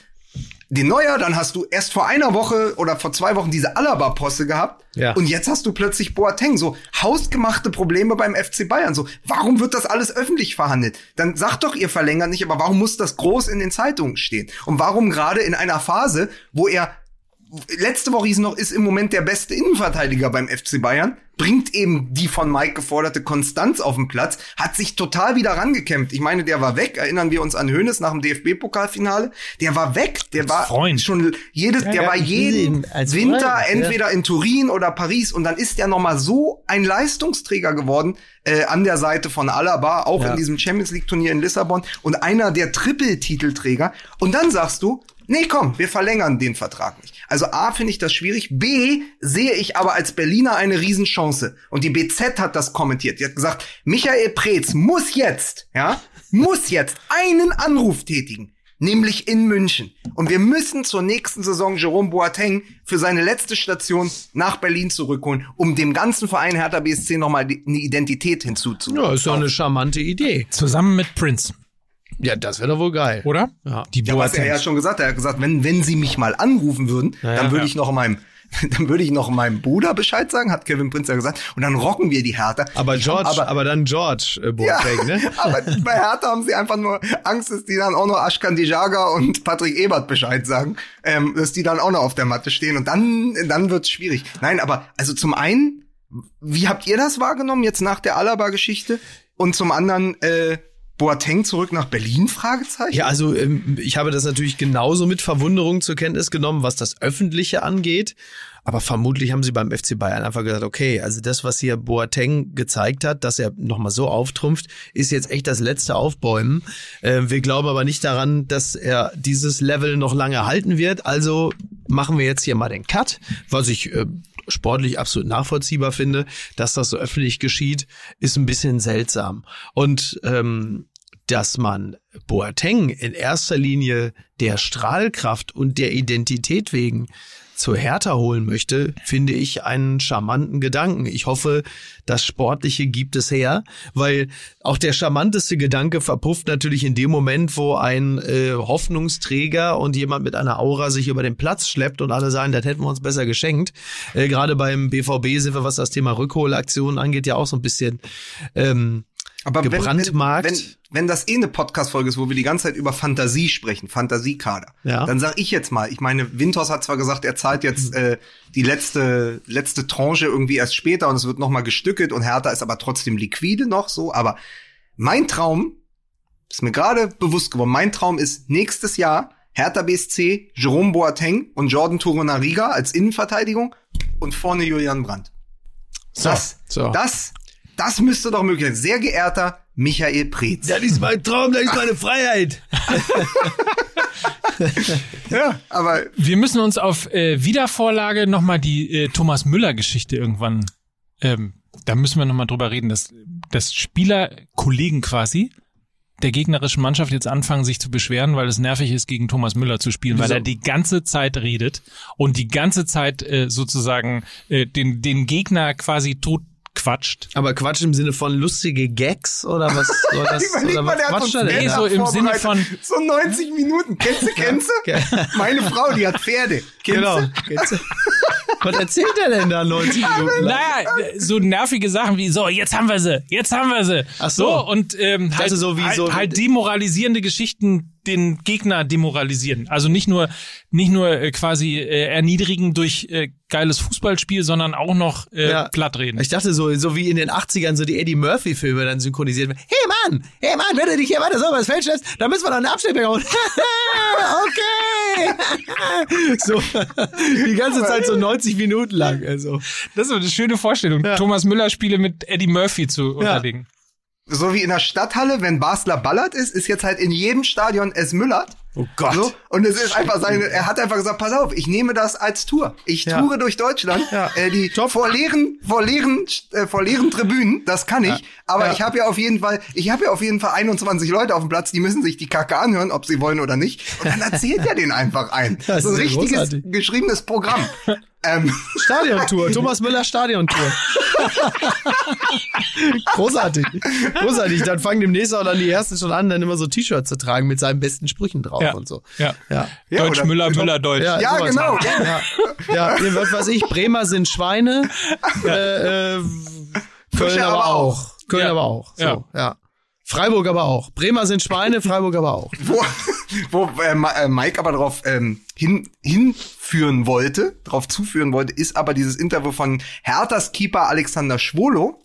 S3: den Neuer, dann hast du erst vor einer Woche oder vor zwei Wochen diese Alaba-Posse gehabt.
S2: Ja.
S3: Und jetzt hast du plötzlich Boateng. So hausgemachte Probleme beim FC Bayern. So, warum wird das alles öffentlich verhandelt? Dann sagt doch, ihr verlängert nicht, aber warum muss das groß in den Zeitungen stehen? Und warum gerade in einer Phase, wo er letzte Woche hieß noch, ist im Moment der beste Innenverteidiger beim FC Bayern, bringt eben die von Mike geforderte Konstanz auf den Platz, hat sich total wieder rangekämpft. Ich meine, der war weg. Erinnern wir uns an Hönes nach dem DFB-Pokalfinale? Der war weg. Der war
S1: Freund.
S3: schon jedes, der
S2: ja,
S3: war
S2: ich will
S3: jeden Winter
S2: Freund, ja.
S3: entweder in Turin oder Paris und dann ist er noch mal so ein Leistungsträger geworden äh, an der Seite von Alaba, auch
S2: Ja.
S3: in diesem Champions League Turnier in Lissabon und einer der Triple-Titelträger. Und dann sagst du, nee, komm, wir verlängern den Vertrag nicht. Also A finde ich das schwierig, B sehe ich aber als Berliner eine Riesenchance. Und die BZ hat das kommentiert. Die hat gesagt, Michael Preetz muss jetzt, ja, muss jetzt einen Anruf tätigen. Nämlich in München. Und wir müssen zur nächsten Saison Jerome Boateng für seine letzte Station nach Berlin zurückholen, um dem ganzen Verein Hertha BSC nochmal die- eine Identität hinzuzufügen.
S2: Ja, ist doch eine charmante Idee.
S1: Zusammen mit Prince,
S2: Ja, das wäre doch wohl geil.
S1: oder?
S2: Ja.
S1: Die
S3: Ja, was er ja schon gesagt hat. Er hat gesagt, wenn, wenn sie mich mal anrufen würden,
S2: Ja,
S3: dann würde
S1: ja.
S3: ich noch meinem, dann würde ich noch meinem Bruder Bescheid sagen, hat Kevin Prinz ja gesagt. Und dann rocken wir die Hertha.
S2: Aber George,
S3: aber,
S2: aber, dann George äh,
S3: ja,
S2: Boateng, ne?
S3: aber bei Hertha haben sie einfach nur Angst, dass die dann auch noch Ashkan Dijaga und Patrick Ebert Bescheid sagen, ähm, dass die dann auch noch auf der Matte stehen. Und dann, dann wird's schwierig. Nein, aber also zum einen, wie habt ihr das wahrgenommen jetzt nach der Alaba-Geschichte? Und zum anderen, äh, Boateng zurück nach Berlin? Fragezeichen.
S2: Ja, also ähm, ich habe das natürlich genauso mit Verwunderung zur Kenntnis genommen, was das Öffentliche angeht. Aber vermutlich haben sie beim FC Bayern einfach gesagt, okay, also das, was hier Boateng gezeigt hat, dass er nochmal so auftrumpft, ist jetzt echt das letzte Aufbäumen. Äh, wir glauben aber nicht daran, dass er dieses Level noch lange halten wird. Also machen wir jetzt hier mal den Cut, was ich äh, sportlich absolut nachvollziehbar finde, dass das so öffentlich geschieht, ist ein bisschen seltsam. Und ähm, dass man Boateng in erster Linie der Strahlkraft und der Identität wegen zur Hertha holen möchte, finde ich einen charmanten Gedanken. Ich hoffe, das Sportliche gibt es her, weil auch der charmanteste Gedanke verpufft natürlich in dem Moment, wo ein äh, Hoffnungsträger und jemand mit einer Aura sich über den Platz schleppt und alle sagen, das hätten wir uns besser geschenkt. Äh, Gerade beim BVB sind wir, was das Thema Rückholaktionen angeht, ja auch so ein bisschen ähm,
S3: Aber wenn, wenn,
S2: gebrandmarkt.
S3: wenn, wenn das eh eine Podcast-Folge ist, wo wir die ganze Zeit über Fantasie sprechen, Fantasiekader,
S2: Ja.
S3: dann sag ich jetzt mal, ich meine, Winters hat zwar gesagt, er zahlt jetzt äh, die letzte letzte Tranche irgendwie erst später und es wird nochmal gestückelt und Hertha ist aber trotzdem liquide noch so, aber mein Traum, ist mir gerade bewusst geworden, mein Traum ist nächstes Jahr Hertha BSC, Jerome Boateng und Jordan Torunariga als Innenverteidigung und vorne Julian Brandt. Das,
S2: so.
S3: das, das müsste doch möglich sein. Sehr geehrter Michael Preetz.
S2: das ist mein Traum, das ist meine Freiheit.
S3: Ja, aber
S1: Wir müssen uns auf äh, Wiedervorlage nochmal die äh, Thomas Müller-Geschichte irgendwann, ähm, da müssen wir nochmal drüber reden, dass, dass Spielerkollegen quasi der gegnerischen Mannschaft jetzt anfangen, sich zu beschweren, weil es nervig ist, gegen Thomas Müller zu spielen, weil
S2: Wieso?
S1: er die ganze Zeit redet und die ganze Zeit äh, sozusagen äh, den, den Gegner quasi tot quatscht.
S2: Aber Quatsch im Sinne von lustige Gags oder was soll das?
S3: Überleg
S2: oder
S3: mal,
S2: was
S3: der hat
S1: Nee, so im Sinne von-
S3: So 90 Minuten. Kennst du, kennst du? Meine Frau, die hat Pferde. Kennst
S2: Genau. Kennst? Was erzählt er denn da 90 Minuten?
S1: Naja, so nervige Sachen wie so, jetzt haben wir sie, jetzt haben wir sie.
S2: Ach so.
S1: und ähm, halt,
S2: dachte so wie
S1: halt,
S2: so-
S1: halt demoralisierende Geschichten den Gegner demoralisieren. Also nicht nur nicht nur äh, quasi äh, erniedrigen durch äh, geiles Fußballspiel, sondern auch noch äh,
S2: Ja.
S1: plattreden.
S2: Ich dachte so, so wie in den 80ern so die Eddie Murphy Filme dann synchronisiert werden. Hey Mann, hey Mann, wenn du dich hier weiter so übers Feld dann müssen wir noch eine Abstellung hauen. okay. so die ganze Zeit so 90 Minuten lang. Also.
S1: Das ist eine schöne Vorstellung, Thomas Müller Spiele mit Eddie Murphy zu unterlegen.
S3: So wie in der Stadthalle, wenn Basler ballert ist, ist jetzt halt in jedem Stadion es Müllert.
S2: Oh Gott.
S3: So, und es ist einfach seine, er hat einfach gesagt, pass auf, ich nehme das als Tour. Ich
S2: Ja.
S3: toure durch Deutschland,
S2: Ja.
S3: äh, die vor leeren, vor leeren, äh, vor leeren Tribünen, das kann ich, aber
S2: Ja.
S3: ich habe ja auf jeden Fall, ich habe ja auf jeden Fall 21 Leute auf dem Platz, die müssen sich die Kacke anhören, ob sie wollen oder nicht. Und dann erzählt er den einfach ein.
S2: Das
S3: so ein richtiges,
S2: großartig.
S3: geschriebenes Programm. Ähm,
S2: Stadiontour, Thomas Müller Stadiontour. Großartig. Großartig. Dann fangen demnächst auch dann die ersten schon an, dann immer so T-Shirts zu tragen mit seinen besten Sprüchen drauf
S1: Ja.
S2: und so.
S1: Ja.
S2: Ja.
S3: Ja,
S1: Deutsch
S3: oder-
S1: Müller, Müller Deutsch.
S2: Ja,
S3: Ja, genau.
S2: Ja, ja. ja was weiß ich, Bremer sind Schweine, äh, äh, Köln aber auch. Köln
S1: Ja.
S2: aber auch. So,
S1: Ja.
S2: Freiburg aber auch. Bremer sind Schweine, Freiburg aber auch.
S3: wo, wo äh, äh, Mike aber darauf ähm, hin, hinführen wollte, darauf zuführen wollte, ist aber dieses Interview von Herthas Keeper Alexander Schwolo,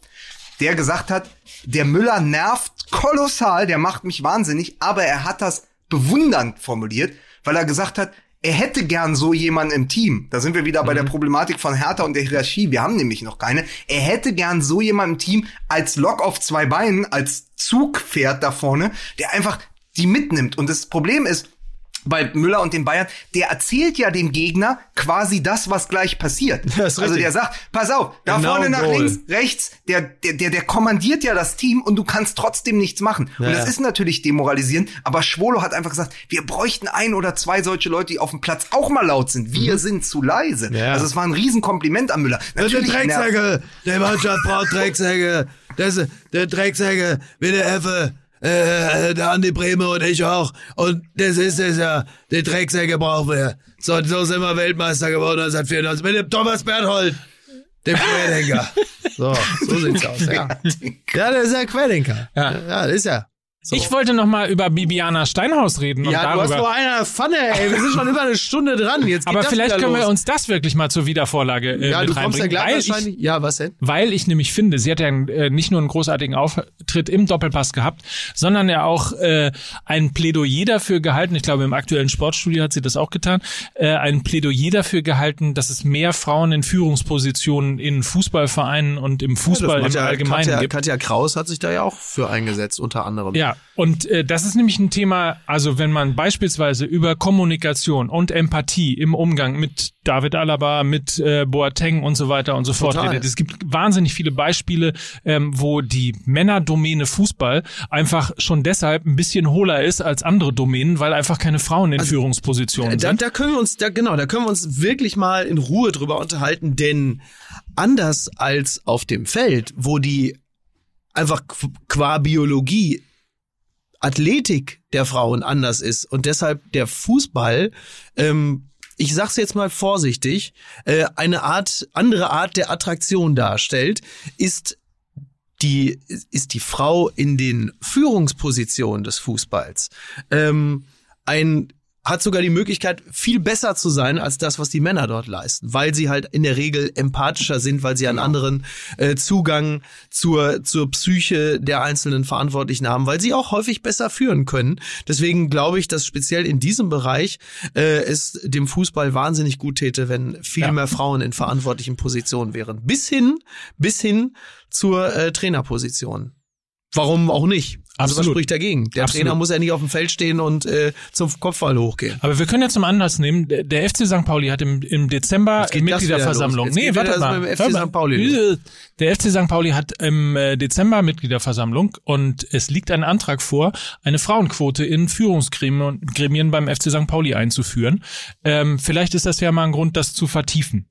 S3: der gesagt hat, der Müller nervt kolossal, der macht mich wahnsinnig, aber er hat das bewundernd formuliert, weil er gesagt hat, er hätte gern so jemanden im Team. Da sind wir wieder bei der Problematik von Hertha und der Hierarchie. Wir haben nämlich noch keine. Er hätte gern so jemanden im Team als Lok auf zwei Beinen, als Zugpferd da vorne, der einfach die mitnimmt. Und das Problem ist, bei Müller und den Bayern, der erzählt ja dem Gegner quasi das, was gleich passiert.
S2: Das
S3: also
S2: richtig.
S3: der sagt, pass auf, da
S2: Genau
S3: vorne nach
S2: Goal.
S3: links, rechts, der, der, der, der kommandiert ja das Team und du kannst trotzdem nichts machen. und
S2: Ja,
S3: das
S2: ja.
S3: ist natürlich demoralisierend, aber Schwolo hat einfach gesagt, wir bräuchten ein oder zwei solche Leute, die auf dem Platz auch mal laut sind. Wir sind zu leise.
S2: Mhm. Ja.
S3: Also es war ein Riesenkompliment an Müller. Natürlich nervt-
S2: Drecksäge. Der Mannschaft braucht Drecksäge. Das, der Drecksäge, wie der Effe, äh, der Andi Bremer und ich auch. Und das ist es ja. Die Drecksäge brauchen wir. So, so sind wir Weltmeister geworden 1994 mit dem Thomas Berthold. Dem Querdenker. So, so sieht's aus, ja. Ja, der ist ja Querdenker.
S1: Ja.
S2: ja das ist ja. So.
S1: Ich wollte noch mal über Bibiana Steinhaus reden und
S2: ja, du hast
S1: darüber.
S2: nur eine Pfanne, ey. Wir sind schon über eine Stunde dran. Jetzt
S1: aber vielleicht können wir
S2: los.
S1: uns das wirklich mal zur Wiedervorlage äh,
S2: Ja,
S1: mit
S2: du kommst ja
S1: reinbringen,
S2: gleich
S1: weil ich,
S2: wahrscheinlich. Ja, was denn?
S1: weil ich nämlich finde, sie hat ja äh, nicht nur einen großartigen Auftritt im Doppelpass gehabt, sondern ja auch äh, ein Plädoyer dafür gehalten. Ich glaube, im aktuellen Sportstudio hat sie das auch getan. Äh, ein Plädoyer dafür gehalten, dass es mehr Frauen in Führungspositionen in Fußballvereinen und im Fußball
S2: Das
S1: im
S2: ja
S1: Allgemeinen
S2: Katja,
S1: gibt.
S2: Katja Kraus hat sich da ja auch für eingesetzt, unter anderem.
S1: Ja, Ja, und äh, das ist nämlich ein Thema, also wenn man beispielsweise über Kommunikation und Empathie im Umgang mit David Alaba, mit äh, Boateng und so weiter und so fort
S2: Total.
S1: redet. Es gibt wahnsinnig viele Beispiele, ähm, wo die Männerdomäne Fußball einfach schon deshalb ein bisschen hohler ist als andere Domänen, weil einfach keine Frauen in Führungspositionen
S2: Da,
S1: sind.
S2: da können wir uns, da, genau, da können wir uns wirklich mal in Ruhe drüber unterhalten, denn anders als auf dem Feld, wo die einfach qu- qua Biologie Athletik der Frauen anders ist und deshalb der Fußball, ähm, ich sag's jetzt mal vorsichtig, äh, eine Art, andere Art der Attraktion darstellt, ist die, ist die Frau in den Führungspositionen des Fußballs. Ähm, ein hat sogar die Möglichkeit, viel besser zu sein als das, was die Männer dort leisten, weil sie halt in der Regel empathischer sind, weil sie einen anderen äh, Zugang zur, zur Psyche der einzelnen Verantwortlichen haben, weil sie auch häufig besser führen können. Deswegen glaube ich, dass speziell in diesem Bereich äh, es dem Fußball wahnsinnig gut täte, wenn viel
S1: Ja.
S2: mehr Frauen in verantwortlichen Positionen wären. Bis hin, bis hin zur äh, Trainerposition. Warum auch nicht? Also was
S1: Absolut.
S2: spricht dagegen? Der
S1: Absolut.
S2: Trainer muss ja nicht auf dem Feld stehen und äh, zum Kopfball hochgehen.
S1: Aber wir können ja zum Anlass nehmen, der, der FC St. Pauli hat im, im Dezember Mitgliederversammlung.
S2: das mit dem FC
S1: mal.
S2: St. Pauli
S1: Der FC St. Pauli hat im äh, Dezember Mitgliederversammlung und es liegt ein Antrag vor, eine Frauenquote in Führungsgremien Gremien beim FC St. Pauli einzuführen. Ähm, vielleicht ist das ja mal ein Grund, das zu vertiefen.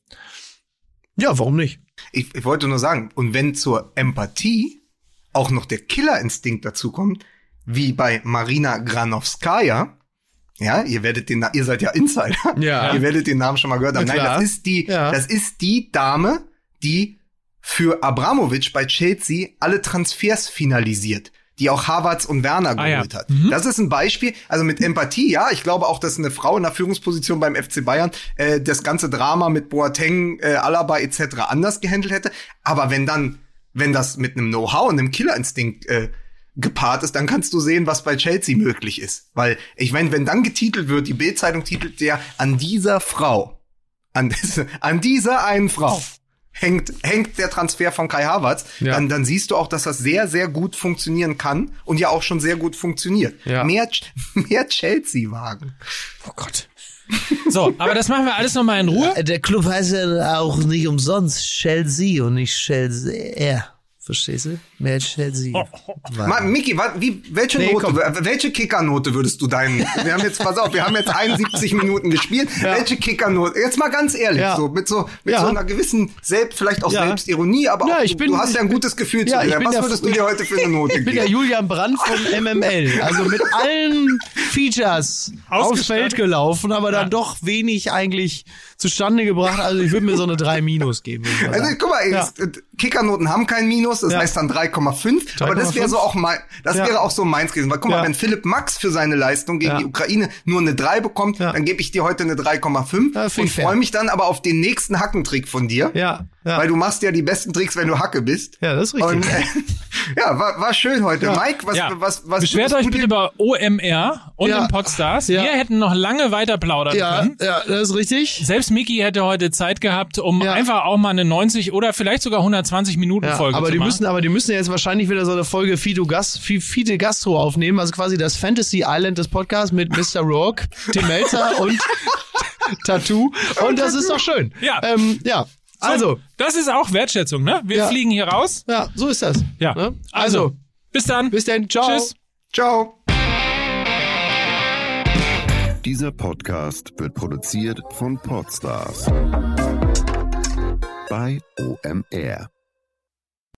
S2: Ja, warum nicht?
S3: Ich, ich wollte nur sagen, und wenn zur Empathie auch noch der Killerinstinkt dazu kommt, wie bei Marina Granowskaja, ja, ihr werdet den, ihr seid ja Insider,
S2: Ja.
S3: ihr werdet den Namen schon mal gehört haben. Nein, das ist die,
S2: Ja.
S3: das ist die Dame, die für Abramovic bei Chelsea alle Transfers finalisiert, die auch Havertz und Werner
S1: Ah, ja.
S3: geholt hat. Das ist ein Beispiel, also mit Empathie, ja, ich glaube auch, dass eine Frau in der Führungsposition beim FC Bayern äh, das ganze Drama mit Boateng, äh, Alaba etc. anders gehandelt hätte. Aber wenn dann, wenn das mit einem Know-how und einem Killerinstinkt äh, gepaart ist, dann kannst du sehen, was bei Chelsea möglich ist. Weil, ich meine, wenn dann getitelt wird, die Bildzeitung titelt ja an dieser Frau, an, an dieser einen Frau hängt, hängt der Transfer von Kai Havertz,
S2: Ja.
S3: dann, dann siehst du auch, dass das sehr, sehr gut funktionieren kann und ja auch schon sehr gut funktioniert.
S2: Ja.
S3: Mehr, mehr Chelsea-Wagen.
S2: Oh Gott.
S1: So, aber das machen wir alles nochmal in Ruhe.
S2: Der Club heißt ja auch nicht umsonst Chelsea und nicht Chelsea. Verstehst du? Mehr Chelsea.
S3: Ma, Miki, wa- wie, welche
S2: Nee,
S3: Note,
S2: komm.
S3: welche Kickernote würdest du deinen, wir haben jetzt, pass auf, wir haben jetzt 71 Minuten gespielt, welche Kickernote, jetzt mal ganz ehrlich,
S2: Ja.
S3: so, mit so, mit
S2: Ja.
S3: so einer gewissen, selbst, vielleicht auch
S2: Ja.
S3: Selbstironie, aber
S2: Ja,
S3: auch,
S2: bin-
S3: du hast ja ein gutes Gefühl
S2: Ja,
S3: zu dir. Was
S2: der-
S3: würdest du dir heute für eine Note
S2: Ich bin der
S3: geben?
S2: Julian Brandt von MML. Also mit allen Features aufs. Feld gelaufen, aber dann doch wenig eigentlich zustande gebracht. Also ich würde mir so eine 3 Minus geben. mal
S3: Also guck mal,
S2: Ja.
S3: äh, Kickernoten haben kein Minus, das
S2: Ja.
S3: heißt dann 3,5. Aber das wäre
S2: 3,5?
S3: so auch mein, das
S2: Ja.
S3: wäre auch so meins gewesen. Weil guck
S2: Ja.
S3: mal, wenn Philipp Max für seine Leistung gegen
S2: Ja.
S3: die Ukraine nur eine 3 bekommt,
S2: Ja.
S3: dann gebe ich dir heute eine 3,5
S2: Ja, find
S3: und freue mich dann aber auf den nächsten Hackentrick von dir.
S2: Ja, ja.
S3: Weil du machst ja die besten Tricks, wenn du Hacke bist.
S2: Ja, das ist richtig.
S3: Und äh, ja, war, war schön heute.
S2: Ja.
S3: Mike, was,
S1: Ja.
S3: was, was
S1: Beschwert euch bitte über OMR und
S2: Ja.
S1: den Podstars.
S2: Ja.
S1: Wir hätten noch lange weiter plaudern
S2: ja,
S1: können.
S2: ja, das ist richtig.
S1: Selbst Miki hätte heute Zeit gehabt, um
S2: Ja.
S1: einfach auch mal eine 90 oder vielleicht sogar 120 Minuten
S2: Ja,
S1: Folge
S2: aber
S1: zu
S2: die
S1: machen.
S2: müssen, aber die müssen jetzt wahrscheinlich wieder so eine Folge Fide, Gas, Fi- Fide Gastro aufnehmen, also quasi das Fantasy Island des Podcasts mit Mr. Rourke, Tim Melzer und Tattoo. Und das ist doch schön.
S1: Ja.
S2: Ähm, ja. Also,
S1: Das ist auch Wertschätzung, ne? Wir
S2: Ja.
S1: fliegen hier raus.
S2: ja, so ist das.
S1: Ja.
S2: Ne?
S1: Also,
S2: Also,
S1: bis dann.
S2: bis dann. Ciao.
S1: Tschüss.
S3: Ciao.
S5: Dieser Podcast wird produziert von Podstars bei OMR.